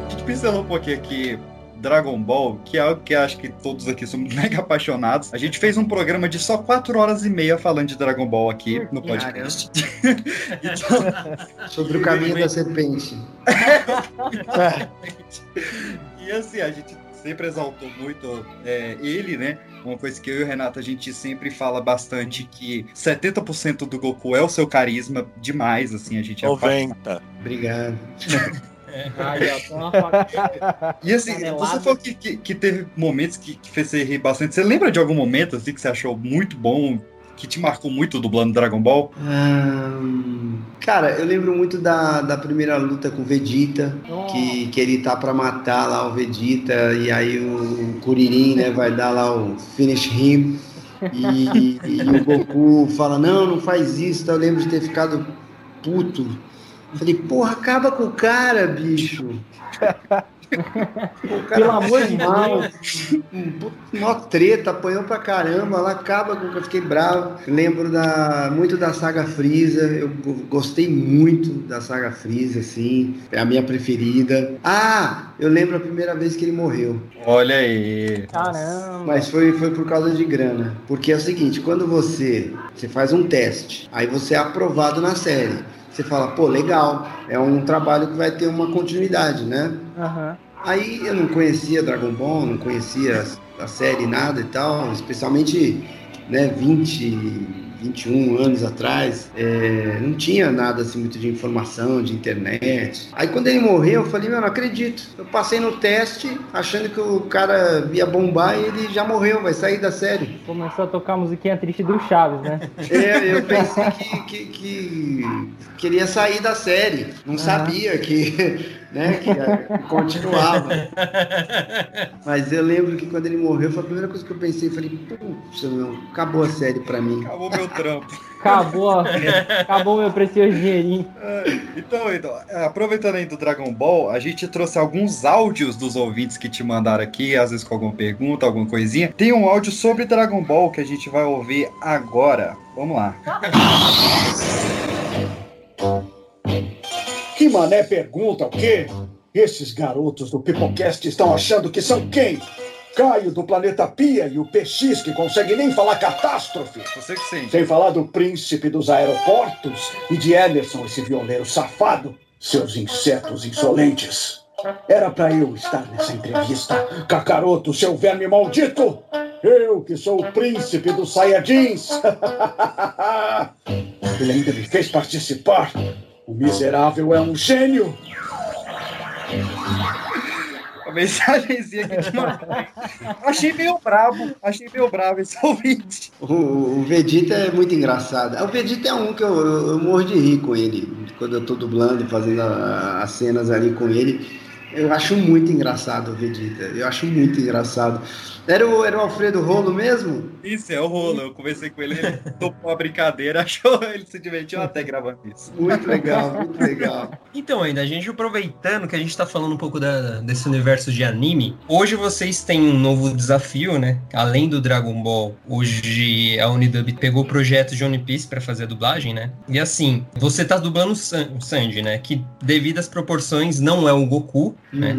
A gente pincelou um pouquinho aqui Dragon Ball, que é algo que acho que todos aqui somos mega apaixonados. A gente fez um programa de só 4 horas e meia falando de Dragon Ball aqui no podcast. Sobre o caminho da serpente. E assim, a gente sempre exaltou muito é, ele, né? Uma coisa que eu e o Renato a gente sempre fala bastante que 70% do Goku é o seu carisma demais, assim, a gente é 90. Aí, ó, toma uma faca. E assim, Canelada. você falou que, que, que teve momentos que, que fez você rir bastante. Você lembra de algum momento assim que você achou muito bom, que te marcou muito dublando Dragon Ball? Ahn, cara, eu lembro muito da, da primeira luta com o Vegeta, que, que ele tá pra matar lá o Vegeta, e aí o Kuririn, né, vai dar lá o finish him, e, e o Goku fala, não, não faz isso, tá? eu lembro de ter ficado puto. Eu falei, porra, acaba com o cara, bicho. O cara Pelo amor de Deus. um Mó treta, apanhou pra caramba, lá acaba com que eu fiquei bravo. Lembro da, muito da saga Freeza, eu go- gostei muito da saga Freeza, assim, é a minha preferida. Ah, eu lembro a primeira vez que ele morreu. Olha aí. Caramba. Mas foi, foi por causa de grana. Porque é o seguinte, quando você, você faz um teste, aí você é aprovado na série. Você fala, pô, legal, é um trabalho que vai ter uma continuidade, né? Aham. Aí eu não conhecia Dragon Ball, não conhecia a série nada e tal, especialmente né, 20, 21 anos atrás, é, não tinha nada assim muito de informação, de internet. Aí quando ele morreu, eu falei, meu, não acredito. Eu passei no teste achando que o cara ia bombar e ele já morreu, vai sair da série. Começou a tocar a musiquinha triste do Chaves, né? É, eu pensei que, que, que queria sair da série. Não sabia que né? Que eh, continuava. Mas eu lembro que quando ele morreu, foi a primeira coisa que eu pensei, falei, puxa, meu, acabou a série pra mim. Acabou meu trampo. Acabou, acabou meu precioso dinheirinho. Então, então, aproveitando aí do Dragon Ball, a gente trouxe alguns áudios dos ouvintes que te mandaram aqui, às vezes com alguma pergunta, alguma coisinha. Tem um áudio sobre Dragon Ball que a gente vai ouvir agora. Vamos lá. Que mané pergunta o quê? Esses garotos do Pipocast estão achando que são quem? Caio do planeta Pia e o PX que consegue nem falar catástrofe. Você que sim. Sem falar do príncipe dos aeroportos e de Emerson, esse violeiro safado. Seus insetos insolentes. Era pra eu estar nessa entrevista. Cacaroto, seu verme maldito! Eu que sou o príncipe dos Saiyajins! Ele ainda me fez participar. O miserável é um gênio! A mensagenzinha aqui de uma... Achei meio brabo, achei meio bravo esse ouvinte. O, o Vegeta é muito engraçado. O Vegeta é um que eu, eu, eu morro de rir com ele. Quando eu tô dublando, fazendo a- as cenas ali com ele. Eu acho muito engraçado o Vegeta. Eu acho muito engraçado. Era o, era o Alfredo Rolo mesmo? Isso, é o rolo. Eu conversei com ele, ele topou a brincadeira, achou, ele se divertiu até gravando isso. Muito legal, muito legal. Então, ainda, a gente aproveitando que a gente tá falando um pouco da- desse universo de anime, hoje vocês têm um novo desafio, né? Além do Dragon Ball, hoje a Unidub pegou o projeto de One Piece pra fazer a dublagem, né? E assim, você tá dublando o San- o Sanji, né? Que devido às proporções não é o Goku, né?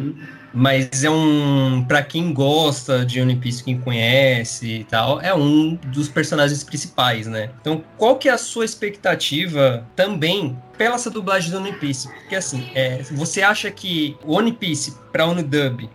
Mas é um. Pra quem gosta de One Piece, quem conhece e tal, é um dos personagens principais, né? Então, qual que é a sua expectativa também pela essa dublagem do One Piece? Porque assim, é, você acha que One Piece pra Unidub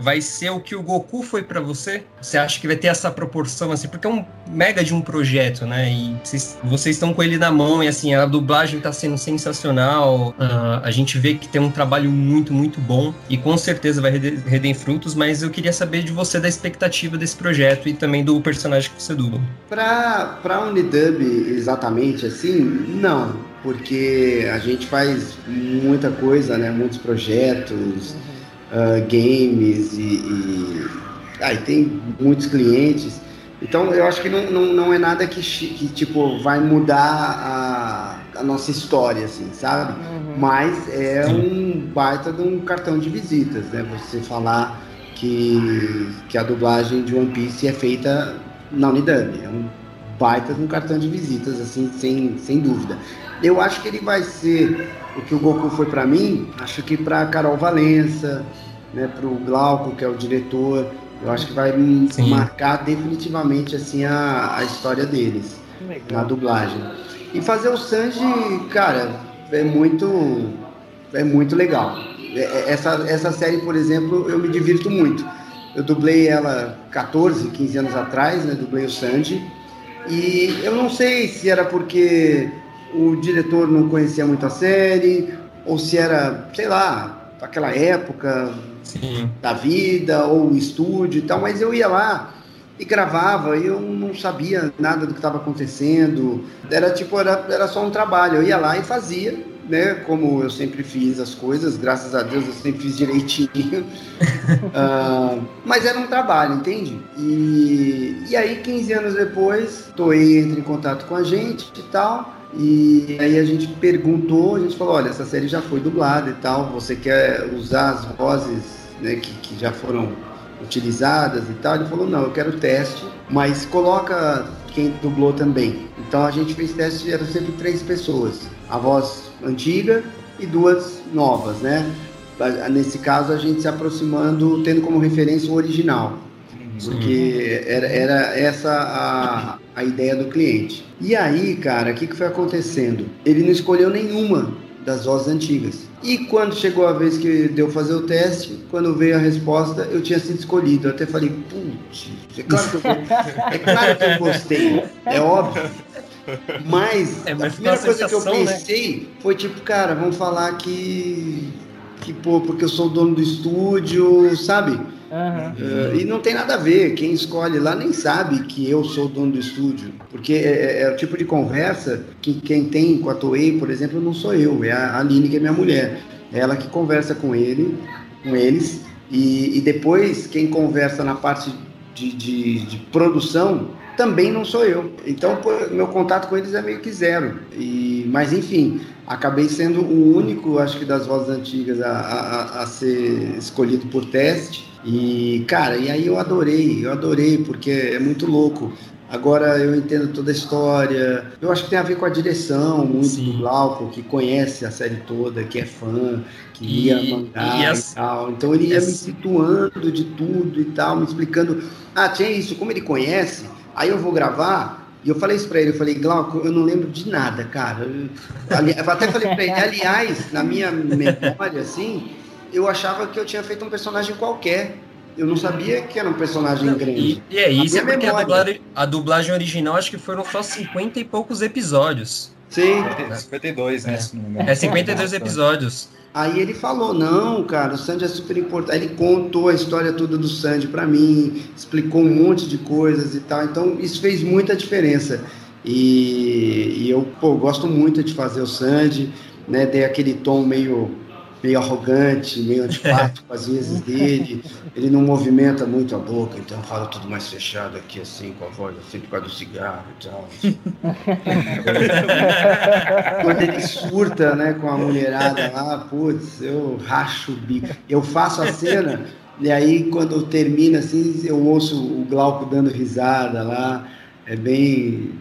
vai ser o que o Goku foi pra você? Você acha que vai ter essa proporção assim? Porque é um mega de um projeto, né? E vocês, vocês estão com ele na mão e assim, a dublagem tá sendo sensacional. Ah, a gente vê que tem um trabalho muito, muito bom e com certeza vai render frutos, mas eu queria saber de você da expectativa desse projeto e também do personagem que você dubla. Pra, pra Unidub exatamente assim, não. Porque a gente faz muita coisa, né? Muitos projetos, ah, games e, e aí tem muitos clientes. Então eu acho que não, não, não é nada que, que tipo vai mudar a, a nossa história, assim, sabe? Mas é um baita de um cartão de visitas, né? Você falar que, que a dublagem de One Piece é feita na Unidub. É um baita de um cartão de visitas, assim, sem, sem dúvida. Eu acho que ele vai ser o que o Goku foi pra mim, acho que pra Carol Valença, né, pro Glauco, que é o diretor, eu acho que vai hum, marcar definitivamente assim a, a história deles na dublagem. E fazer o Sanji, cara, é muito é muito legal. É- é- Essa, essa série, por exemplo, eu me divirto muito. Eu dublei ela 14, 15 anos atrás, né? Dublei o Sanji. E eu não sei se era porque o diretor não conhecia muito a série, ou se era, sei lá, aquela época da vida, ou o estúdio e tal, mas eu ia lá e gravava, e eu não sabia nada do que estava acontecendo. Era tipo, era, era só um trabalho. Eu ia lá e fazia, né? Como eu sempre fiz as coisas, graças a Deus eu sempre fiz direitinho. Ah, mas era um trabalho, entende? E, e aí, 15 anos depois, Toei entra em contato com a gente e tal. E aí a gente perguntou, a gente falou, olha, essa série já foi dublada e tal, você quer usar as vozes né, que, que já foram utilizadas e tal? Ele falou, não, eu quero teste, mas coloca quem dublou também. Então a gente fez teste, eram sempre três pessoas, a voz antiga e duas novas, né? Nesse caso a gente se aproximando, tendo como referência o original porque era, era essa a, a ideia do cliente. E aí, cara, o que, que foi acontecendo? Ele não escolheu nenhuma das vozes antigas. E quando chegou a vez que deu fazer o teste, quando veio a resposta, eu tinha sido escolhido. Eu até falei, putz, é claro que eu, é claro que eu gostei, é óbvio. Mas É, a mas primeira foi uma coisa que eu né? pensei foi tipo, cara, vamos falar que. Que, pô, porque eu sou o dono do estúdio, sabe? Eh, e não tem nada a ver, quem escolhe lá nem sabe que eu sou dono do estúdio, porque é, é- é o tipo de conversa que quem tem com a Toei, por exemplo, não sou eu, é a Aline que é minha mulher. É ela que conversa com ele, com eles, e, e depois quem conversa na parte de, de, de produção também não sou eu. Então, meu contato com eles é meio que zero. E, mas, enfim, acabei sendo o único, acho que das vozes antigas, a, a, a ser escolhido por teste. E, cara, e aí eu adorei, eu adorei, porque é muito louco. Agora eu entendo toda a história. Eu acho que tem a ver com a direção muito Sim. do Glauco, que conhece a série toda, que é fã, que E- ia mangá e e, as- tal. Então ele ia as- me situando de tudo e tal, me explicando. Ah, tinha isso, como ele conhece, aí eu vou gravar. E eu falei isso pra ele, eu falei, Glauco, eu não lembro de nada, cara. Eu, ali- eu até falei pra ele, aliás, na minha memória, assim, eu achava que eu tinha feito um personagem qualquer. Eu não sabia que era um personagem grande. E é isso, A é porque a dublagem, a dublagem original acho que foram só 50 e poucos episódios. Sim. 52, né? se não me engano. É 52 episódios. Aí ele falou, não, cara, o Sandy é super importante. Aí ele contou a história toda do Sandy pra mim, explicou um monte de coisas e tal. Então isso fez muita diferença. E, e eu, pô, gosto muito de fazer o Sandy, né? Dei aquele tom meio, meio arrogante, meio antipático às vezes dele. Ele não movimenta muito a boca, então fala tudo mais fechado aqui, assim, com a voz, assim, por causa do cigarro e tal. Quando ele surta, né, com a mulherada lá, putz, eu racho o bico. Eu faço a cena, e aí quando termina assim, eu ouço o Glauco dando risada lá. É bem.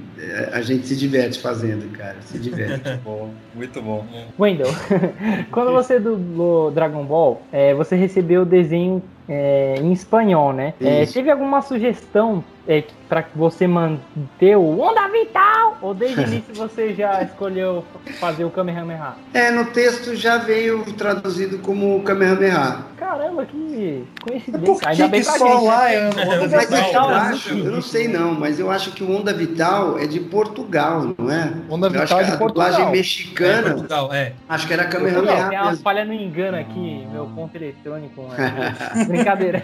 A gente se diverte fazendo, cara. Se diverte. Muito bom, muito bom. Wendel, quando você dublou Dragon Ball, é, você recebeu o desenho é, em espanhol, né? É, teve alguma sugestão é, para que você manter o Onda Vital? Ou desde o início você já escolheu fazer o Kamehameha? É, no texto já veio traduzido como Kamehameha. Caramba, que coincidência. Por que Ainda bem que só gente, lá né? é Onda Onda Mas eu, Vital é acho, eu não sei não, mas eu acho que o Onda Vital é de Portugal, não é? Onda eu acho Vital que é de a dublagem Portugal. mexicana, É Portugal, é. acho que era Kamehameha tem uma falha no engano aqui, meu ponto eletrônico. né? Brincadeira.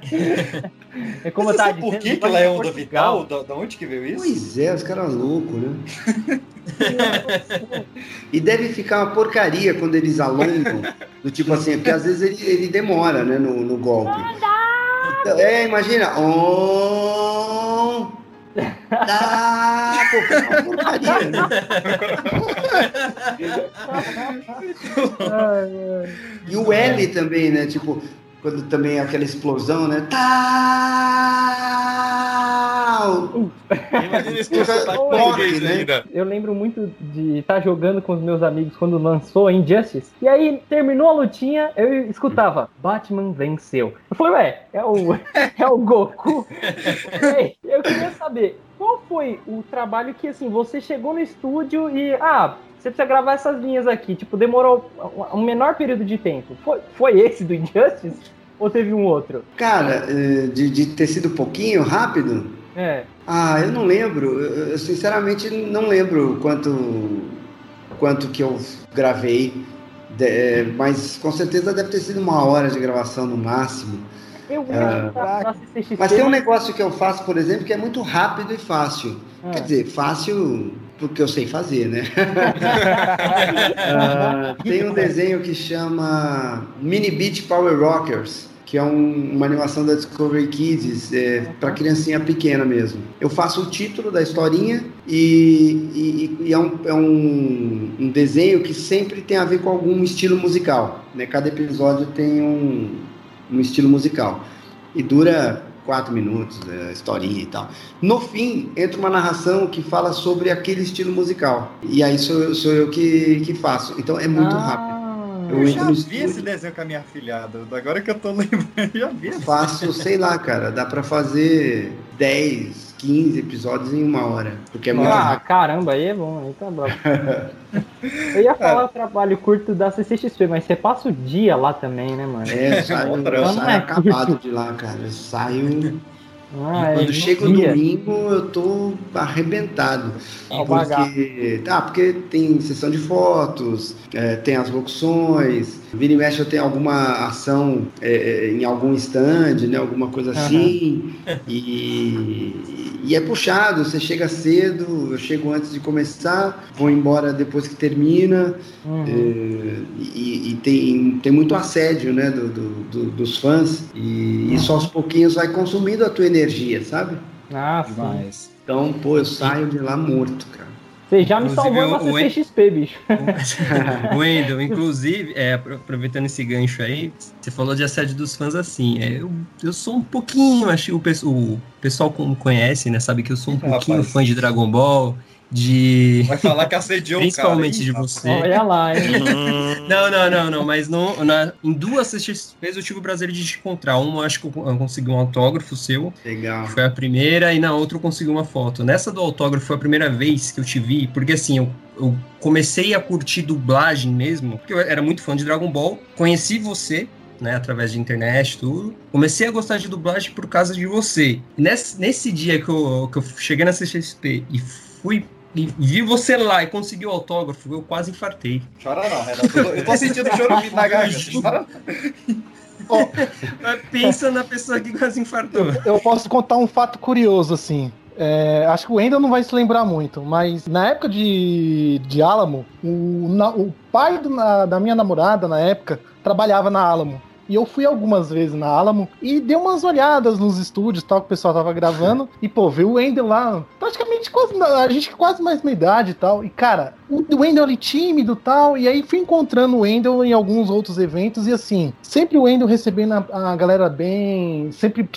É como Você tava sabe por dizendo, que, que ela é onda vital? Da, da onde que veio isso? Pois é, os caras loucos, né? e deve ficar uma porcaria quando eles alongam, do tipo assim, porque às vezes ele, ele demora, né, no, no golpe. Então, É, imagina. On, dá, pô, fica uma porcaria, né? E o L também, né? Tipo, quando também é aquela explosão, né? Tal! Português né? Eu lembro muito de estar jogando com os meus amigos quando lançou Injustice. E aí terminou a lutinha, eu escutava, Batman venceu. Eu falei, ué, é o, é o Goku? Aí, eu queria saber, qual foi o trabalho que assim, você chegou no estúdio e. Ah, você precisa gravar essas linhas aqui. Tipo, demorou um menor período de tempo. Foi, foi esse do Injustice? Ou teve um outro? Cara, eh, de, de ter sido pouquinho, rápido, É. Ah, eu não lembro. Eu, sinceramente não lembro quanto quanto que eu gravei, De- é, mas com certeza deve ter sido uma hora de gravação no máximo. Eu na CCXP. Mas tem um negócio que eu faço, por exemplo, que é muito rápido e fácil. Ah. Quer dizer, fácil porque eu sei fazer, né? Ah, tem um desenho que chama Mini Beach Power Rockers, que é um- uma animação da Discovery Kids, é, para criancinha pequena mesmo. Eu faço o título da historinha e, e- e é, um, é um- um desenho que sempre tem a ver com algum estilo musical. Né? Cada episódio tem um, um estilo musical. E dura quatro minutos, a historinha e tal. No fim, entra uma narração que fala sobre aquele estilo musical. E aí sou, eu- sou eu que, que faço. Então é muito Ah. rápido. Eu, Eu já vi esse desenho com a minha afilhada. Agora que eu tô lembrando, eu já vi. esse Faço, sei lá, cara, dá pra fazer 10, 15 episódios em uma hora. Porque é muito ah, rápido. caramba, aí é bom, aí tá bravo. Eu ia falar o trabalho curto da CCXP, mas você passa o dia lá também, né, mano? É, eu saio, eu não saio é acabado curto. de lá, cara. Eu saio. Ah, e quando é, chega o domingo, eu tô arrebentado. Ao porque, tá, porque tem sessão de fotos, é, tem as locuções, Vira e mexe eu tenho alguma ação é, é, em algum stand, né? Alguma coisa assim. E, e é puxado, você chega cedo, eu chego antes de começar, vou embora depois que termina. É, e, e tem, tem muito assédio, né? do- do- do- dos fãs. E isso aos pouquinhos vai consumindo a tua energia, sabe? Ah, sim. Então, pô, eu saio de lá morto, cara. Você já me Inclusive, salvou na CCXP, bicho. Wendel, inclusive, é, apro- aproveitando esse gancho aí, você falou de assédio dos fãs assim. é, eu, eu sou um pouquinho, acho que o, o pessoal como conhece, né? Sabe que eu sou um pouquinho rapaz. fã de Dragon Ball, de. Vai falar que assediou Principalmente cara, de você. Olha lá, hein? Não, não, não, não, mas no, na, em duas CXPs eu tive o prazer de te encontrar. Uma eu acho que eu consegui um autógrafo seu. Legal. Foi a primeira, e na outra eu consegui uma foto. Nessa do autógrafo foi a primeira vez que eu te vi, porque assim, eu, eu comecei a curtir dublagem mesmo, porque eu era muito fã de Dragon Ball. Conheci você, né, através de internet e tudo. Comecei a gostar de dublagem por causa de você. E nesse, nesse dia que eu, que eu cheguei na CXP e fui. E vi você lá e consegui o autógrafo, eu quase infartei. Chora não, Renato. Eu tô sentindo choro vindo na garganta. Chora Pensa na pessoa que quase infartou. Eu posso contar um fato curioso, assim. É, acho que o Wendel não vai se lembrar muito, mas na época de, de Alamo, o, na- o pai do- na- da minha namorada, na época, trabalhava na Alamo. E eu fui algumas vezes na Alamo e dei umas olhadas nos estúdios tal que o pessoal tava gravando. E, pô, ver o Wendel lá, praticamente quase, a gente quase mais minha idade e tal. E, cara, o Wendel ali tímido e tal. E aí fui encontrando o Wendel em alguns outros eventos. E assim, sempre o Wendel recebendo a, a galera bem, sempre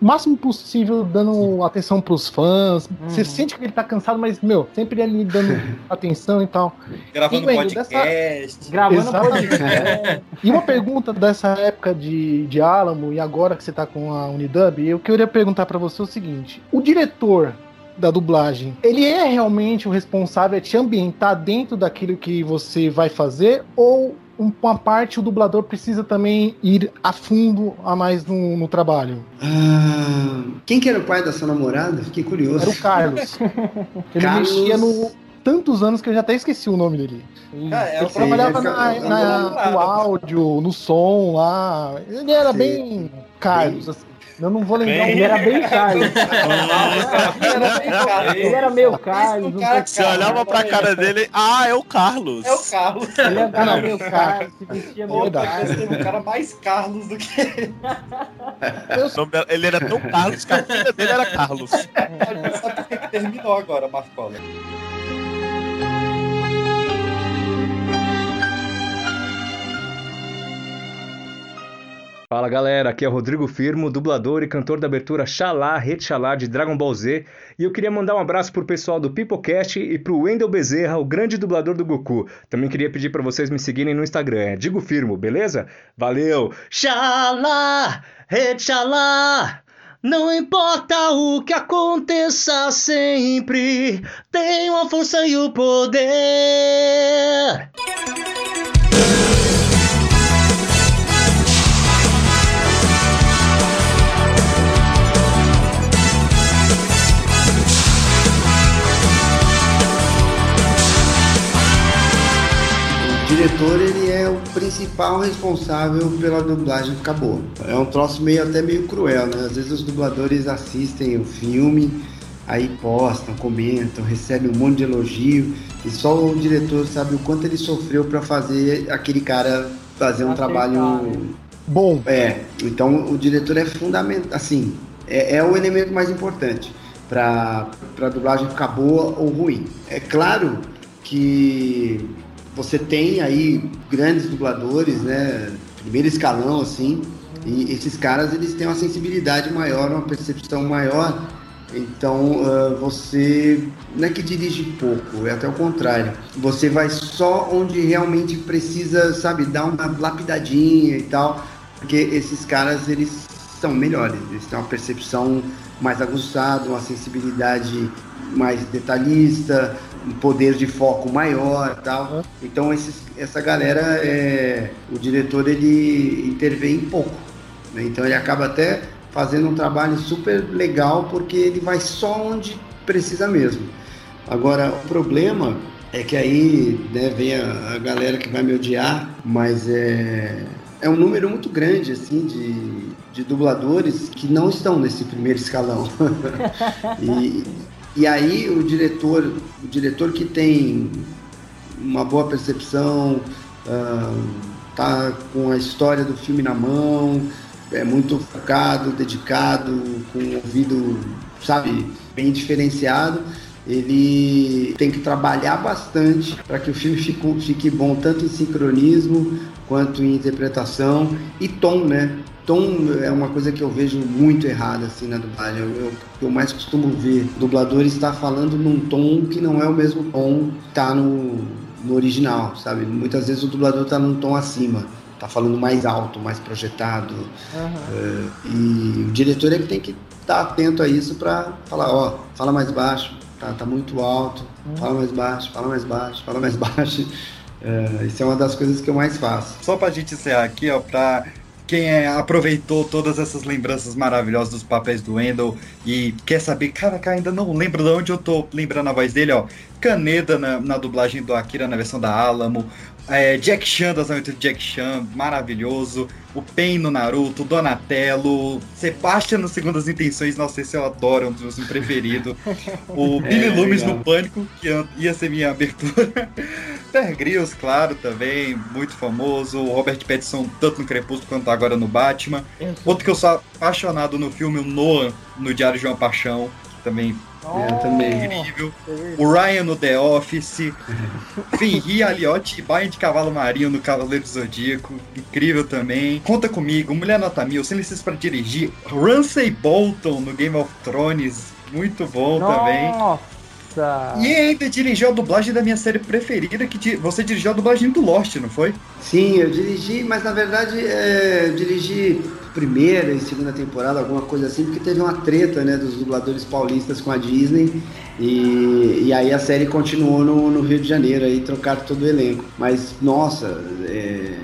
o máximo possível dando atenção pros fãs. Você sente que ele tá cansado, mas, meu, sempre ali dando atenção e tal. Gravando E, Wendel, dessa- podcast. Gravando podcast. E uma pergunta dessa época de, de Alamo e agora que você tá com a Unidub, eu queria perguntar pra você o seguinte: o diretor da dublagem, ele é realmente o responsável é te ambientar dentro daquilo que você vai fazer ou uma parte o dublador precisa também ir a fundo a mais no, no trabalho? Ah, quem que era o pai da sua namorada? Fiquei curioso. Era o Carlos. Ele Carlos- mexia no tantos anos que eu já até esqueci o nome dele. Cara, é Ele trabalhava na, na- no áudio, no som lá. Ele era bem Carlos, assim. Eu não vou lembrar Ele o era bem Carlos. era bem Carlos. Ele era meio Carlos. um pouco Você olhava pra cara dele, ah, é o Carlos. É o Carlos. Ele era meio Carlos, se vestia meio Carlos. vez teve um cara mais Carlos do que ele. Ele era tão Carlos que a filha dele era Carlos. Sabe por que que terminou agora, Marcola? Fala galera, aqui é o Rodrigo Firmo, dublador e cantor da abertura Xalá, Rede Xalá de Dragon Ball Z. E eu queria mandar um abraço pro pessoal do Pipocast e pro Wendel Bezerra, o grande dublador do Goku. Também queria pedir pra vocês me seguirem no Instagram, é Digo Firmo, beleza? Valeu! Xalá, Rede Xalá! Não importa o que aconteça sempre, tenho a força e o poder. O diretor, ele é o principal responsável pela dublagem ficar boa. É um troço meio até meio cruel, né? Às vezes os dubladores assistem o filme, aí postam, comentam, recebem um monte de elogio, e só o diretor sabe o quanto ele sofreu para fazer aquele cara fazer um trabalho né? Bom, É, então o diretor é fundamental, assim, é, é o elemento mais importante para a dublagem ficar boa ou ruim. É claro que você tem aí grandes dubladores, né, primeiro escalão, assim, e esses caras eles têm uma sensibilidade maior, uma percepção maior, então ah, você não é que dirige pouco, é até o contrário. Você vai só onde realmente precisa, sabe, dar uma lapidadinha e tal, porque esses caras eles são melhores, eles têm uma percepção mais aguçada, uma sensibilidade mais detalhista, um poder de foco maior, e tal. Então esses, essa galera, é, o diretor ele intervém pouco, né? então ele acaba até fazendo um trabalho super legal porque ele vai só onde precisa mesmo. Agora o problema É que aí né, vem a, a galera que vai me odiar, mas é, é um número muito grande assim de, de dubladores que não estão nesse primeiro escalão. e, e aí o diretor, o diretor que tem uma boa percepção, tá com a história do filme na mão, é muito focado, dedicado, com um ouvido, sabe, bem diferenciado. Ele tem que trabalhar bastante para que o filme fique, fique bom tanto em sincronismo quanto em interpretação e tom, né? Tom é uma coisa que eu vejo muito errada assim na dublagem. Eu, eu, eu mais costumo ver dubladores estar falando num tom que não é o mesmo tom que tá no, no original, sabe? Muitas vezes o dublador está num tom acima, tá falando mais alto, mais projetado. Uhum. e o diretor é que tem que estar tá atento a isso para falar, ó, fala mais baixo, tá, tá muito alto, uhum. fala mais baixo, fala mais baixo, fala mais baixo. Uh, isso é uma das coisas que eu mais faço. Só pra gente encerrar aqui, ó, pra quem é, aproveitou todas essas lembranças maravilhosas dos papéis do Wendell e quer saber, cara, cara, ainda não lembro de onde eu tô lembrando a voz dele, ó. Caneda na, na dublagem do Akira na versão da Alamo, é, Jack Chan das aventuras de Jack Chan, maravilhoso. O Pen no Naruto, Donatello, Sebastian no Segundas Intenções, nossa, esse eu adoro, é um dos meus preferidos. O Billy é, Loomis no Pânico, que ia ser minha abertura. Bear Grylls, claro, também, muito famoso. O Robert Pattinson, tanto no Crepúsculo quanto agora no Batman. Outro que eu sou apaixonado no filme, o Noah, no Diário de uma Paixão, que também é, também. Incrível. O Ryan no The Office. Fenrir Aliotti e Bayern de Cavalo Marinho no Cavaleiro do Zodíaco. Incrível também. Conta comigo. Mulher Nota Mil. Sem licença para dirigir. Ramsay Bolton no Game of Thrones. Muito bom Nossa. também. E ainda dirigiu a dublagem da minha série preferida, que você dirigiu a dublagem do Lost, não foi? Sim, eu dirigi, mas na verdade é, eu dirigi primeira e segunda temporada, alguma coisa assim, porque teve uma treta né, dos dubladores paulistas com a Disney. E, e aí a série continuou no, no Rio de Janeiro, aí trocaram todo o elenco. Mas, nossa, é,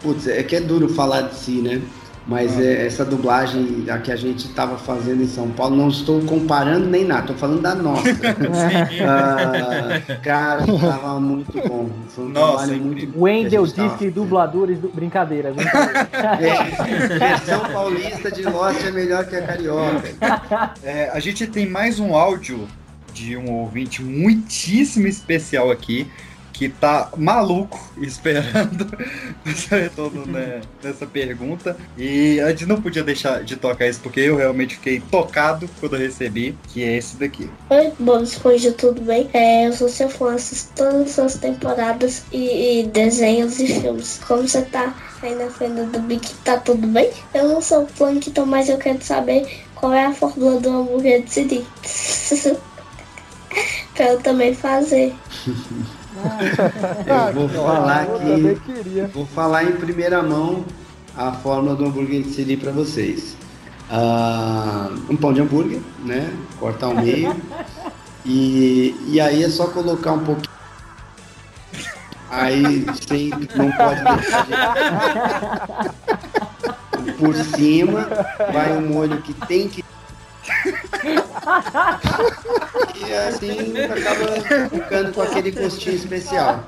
putz, é que é duro falar de si, né? Mas é, essa dublagem a que a gente estava fazendo em São Paulo, não estou comparando nem nada, estou falando da nossa. ah, cara, estava muito bom. Foi um nossa, trabalho muito bom. Wendel diz que dubladores. Du... Brincadeira. é, versão paulista de Lost é melhor que a carioca. É, a gente tem mais um áudio de um ouvinte muitíssimo especial aqui que tá maluco esperando esse retorno né, nessa pergunta. E a gente não podia deixar de tocar isso, porque eu realmente fiquei tocado quando eu recebi, que é esse daqui. Oi, Bob Esponja, tudo bem? É, eu sou seu fã, assisto todas as temporadas e, e desenhos e filmes. Como você tá aí na frente do Big? Tá tudo bem? Eu não sou Plankton, mas eu quero saber qual é a fórmula do hambúrguer de Siri. pra eu também fazer. Eu vou falar que vou falar em primeira mão a fórmula do hambúrguer de siri para vocês. Uh, um pão de hambúrguer, né? Cortar ao meio. E, e aí é só colocar um pouquinho. Aí sem, não pode deixar de... Por cima vai um molho que tem que e assim acaba ficando com aquele gostinho especial.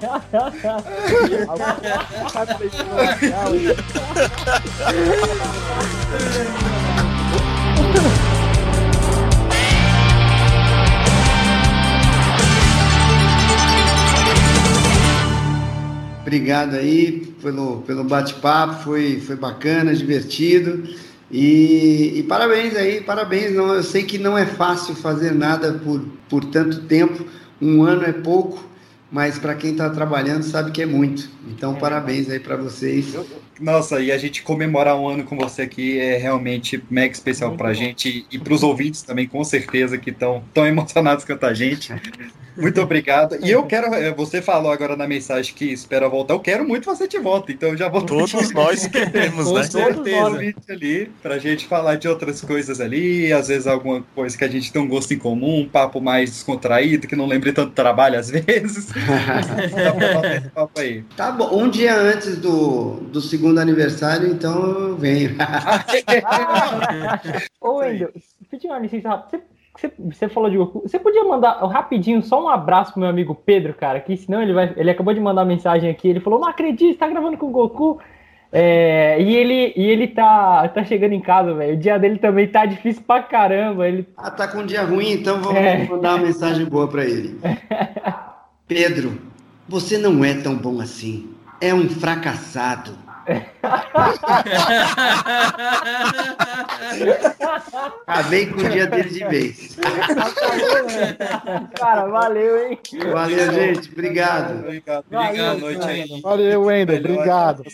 Obrigado aí pelo, pelo bate-papo, foi, foi bacana, divertido. E, e, parabéns aí, parabéns. Não, eu sei que não é fácil fazer nada por, por tanto tempo. Um ano é pouco, mas para quem está trabalhando sabe que é muito. Então, é. parabéns aí para vocês. Nossa, e a gente comemorar um ano com você aqui é realmente mega especial para a gente e para os ouvintes também, com certeza, que estão tão emocionados quanto a gente. Muito obrigado. E eu quero, eh, você falou agora na mensagem que espera voltar, eu quero muito você de volta, então eu já vou. Todos nós queremos, né? Com certeza. ali, pra gente falar de outras coisas ali, às vezes alguma coisa que a gente tem um gosto em comum, um papo mais descontraído, que não lembre tanto trabalho às vezes. papo aí. Tá bom, um dia antes do, do segundo aniversário, então eu venho. Ô, Wendel, pedi uma licença rápida. Você você, falou de Goku. Você podia mandar rapidinho só um abraço pro meu amigo Pedro, cara, que senão ele vai. Ele acabou de mandar mensagem aqui. Ele falou: Não acredito, tá gravando com o Goku. É, e ele, e ele tá, tá chegando em casa, velho. O dia dele também tá difícil pra caramba. Ele... Ah, tá com um dia ruim, então vou É. mandar uma mensagem boa pra ele. Pedro, você não é tão bom assim. É um fracassado. Acabei com o dia dele de vez. Cara, valeu, hein? Valeu, gente. Obrigado. Valeu, noite aí. Valeu, Wendel. Obrigado.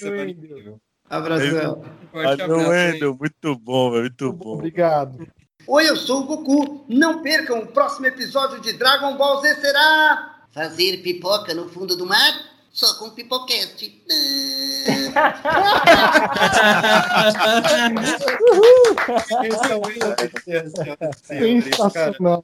Abração. Valeu, Wendel. Muito bom, velho. Muito bom. Obrigado. Oi, eu sou o Goku. Não percam o próximo episódio de Dragon Ball Z será... Fazer pipoca no fundo do mar? Só com Pipocast. Sensacional.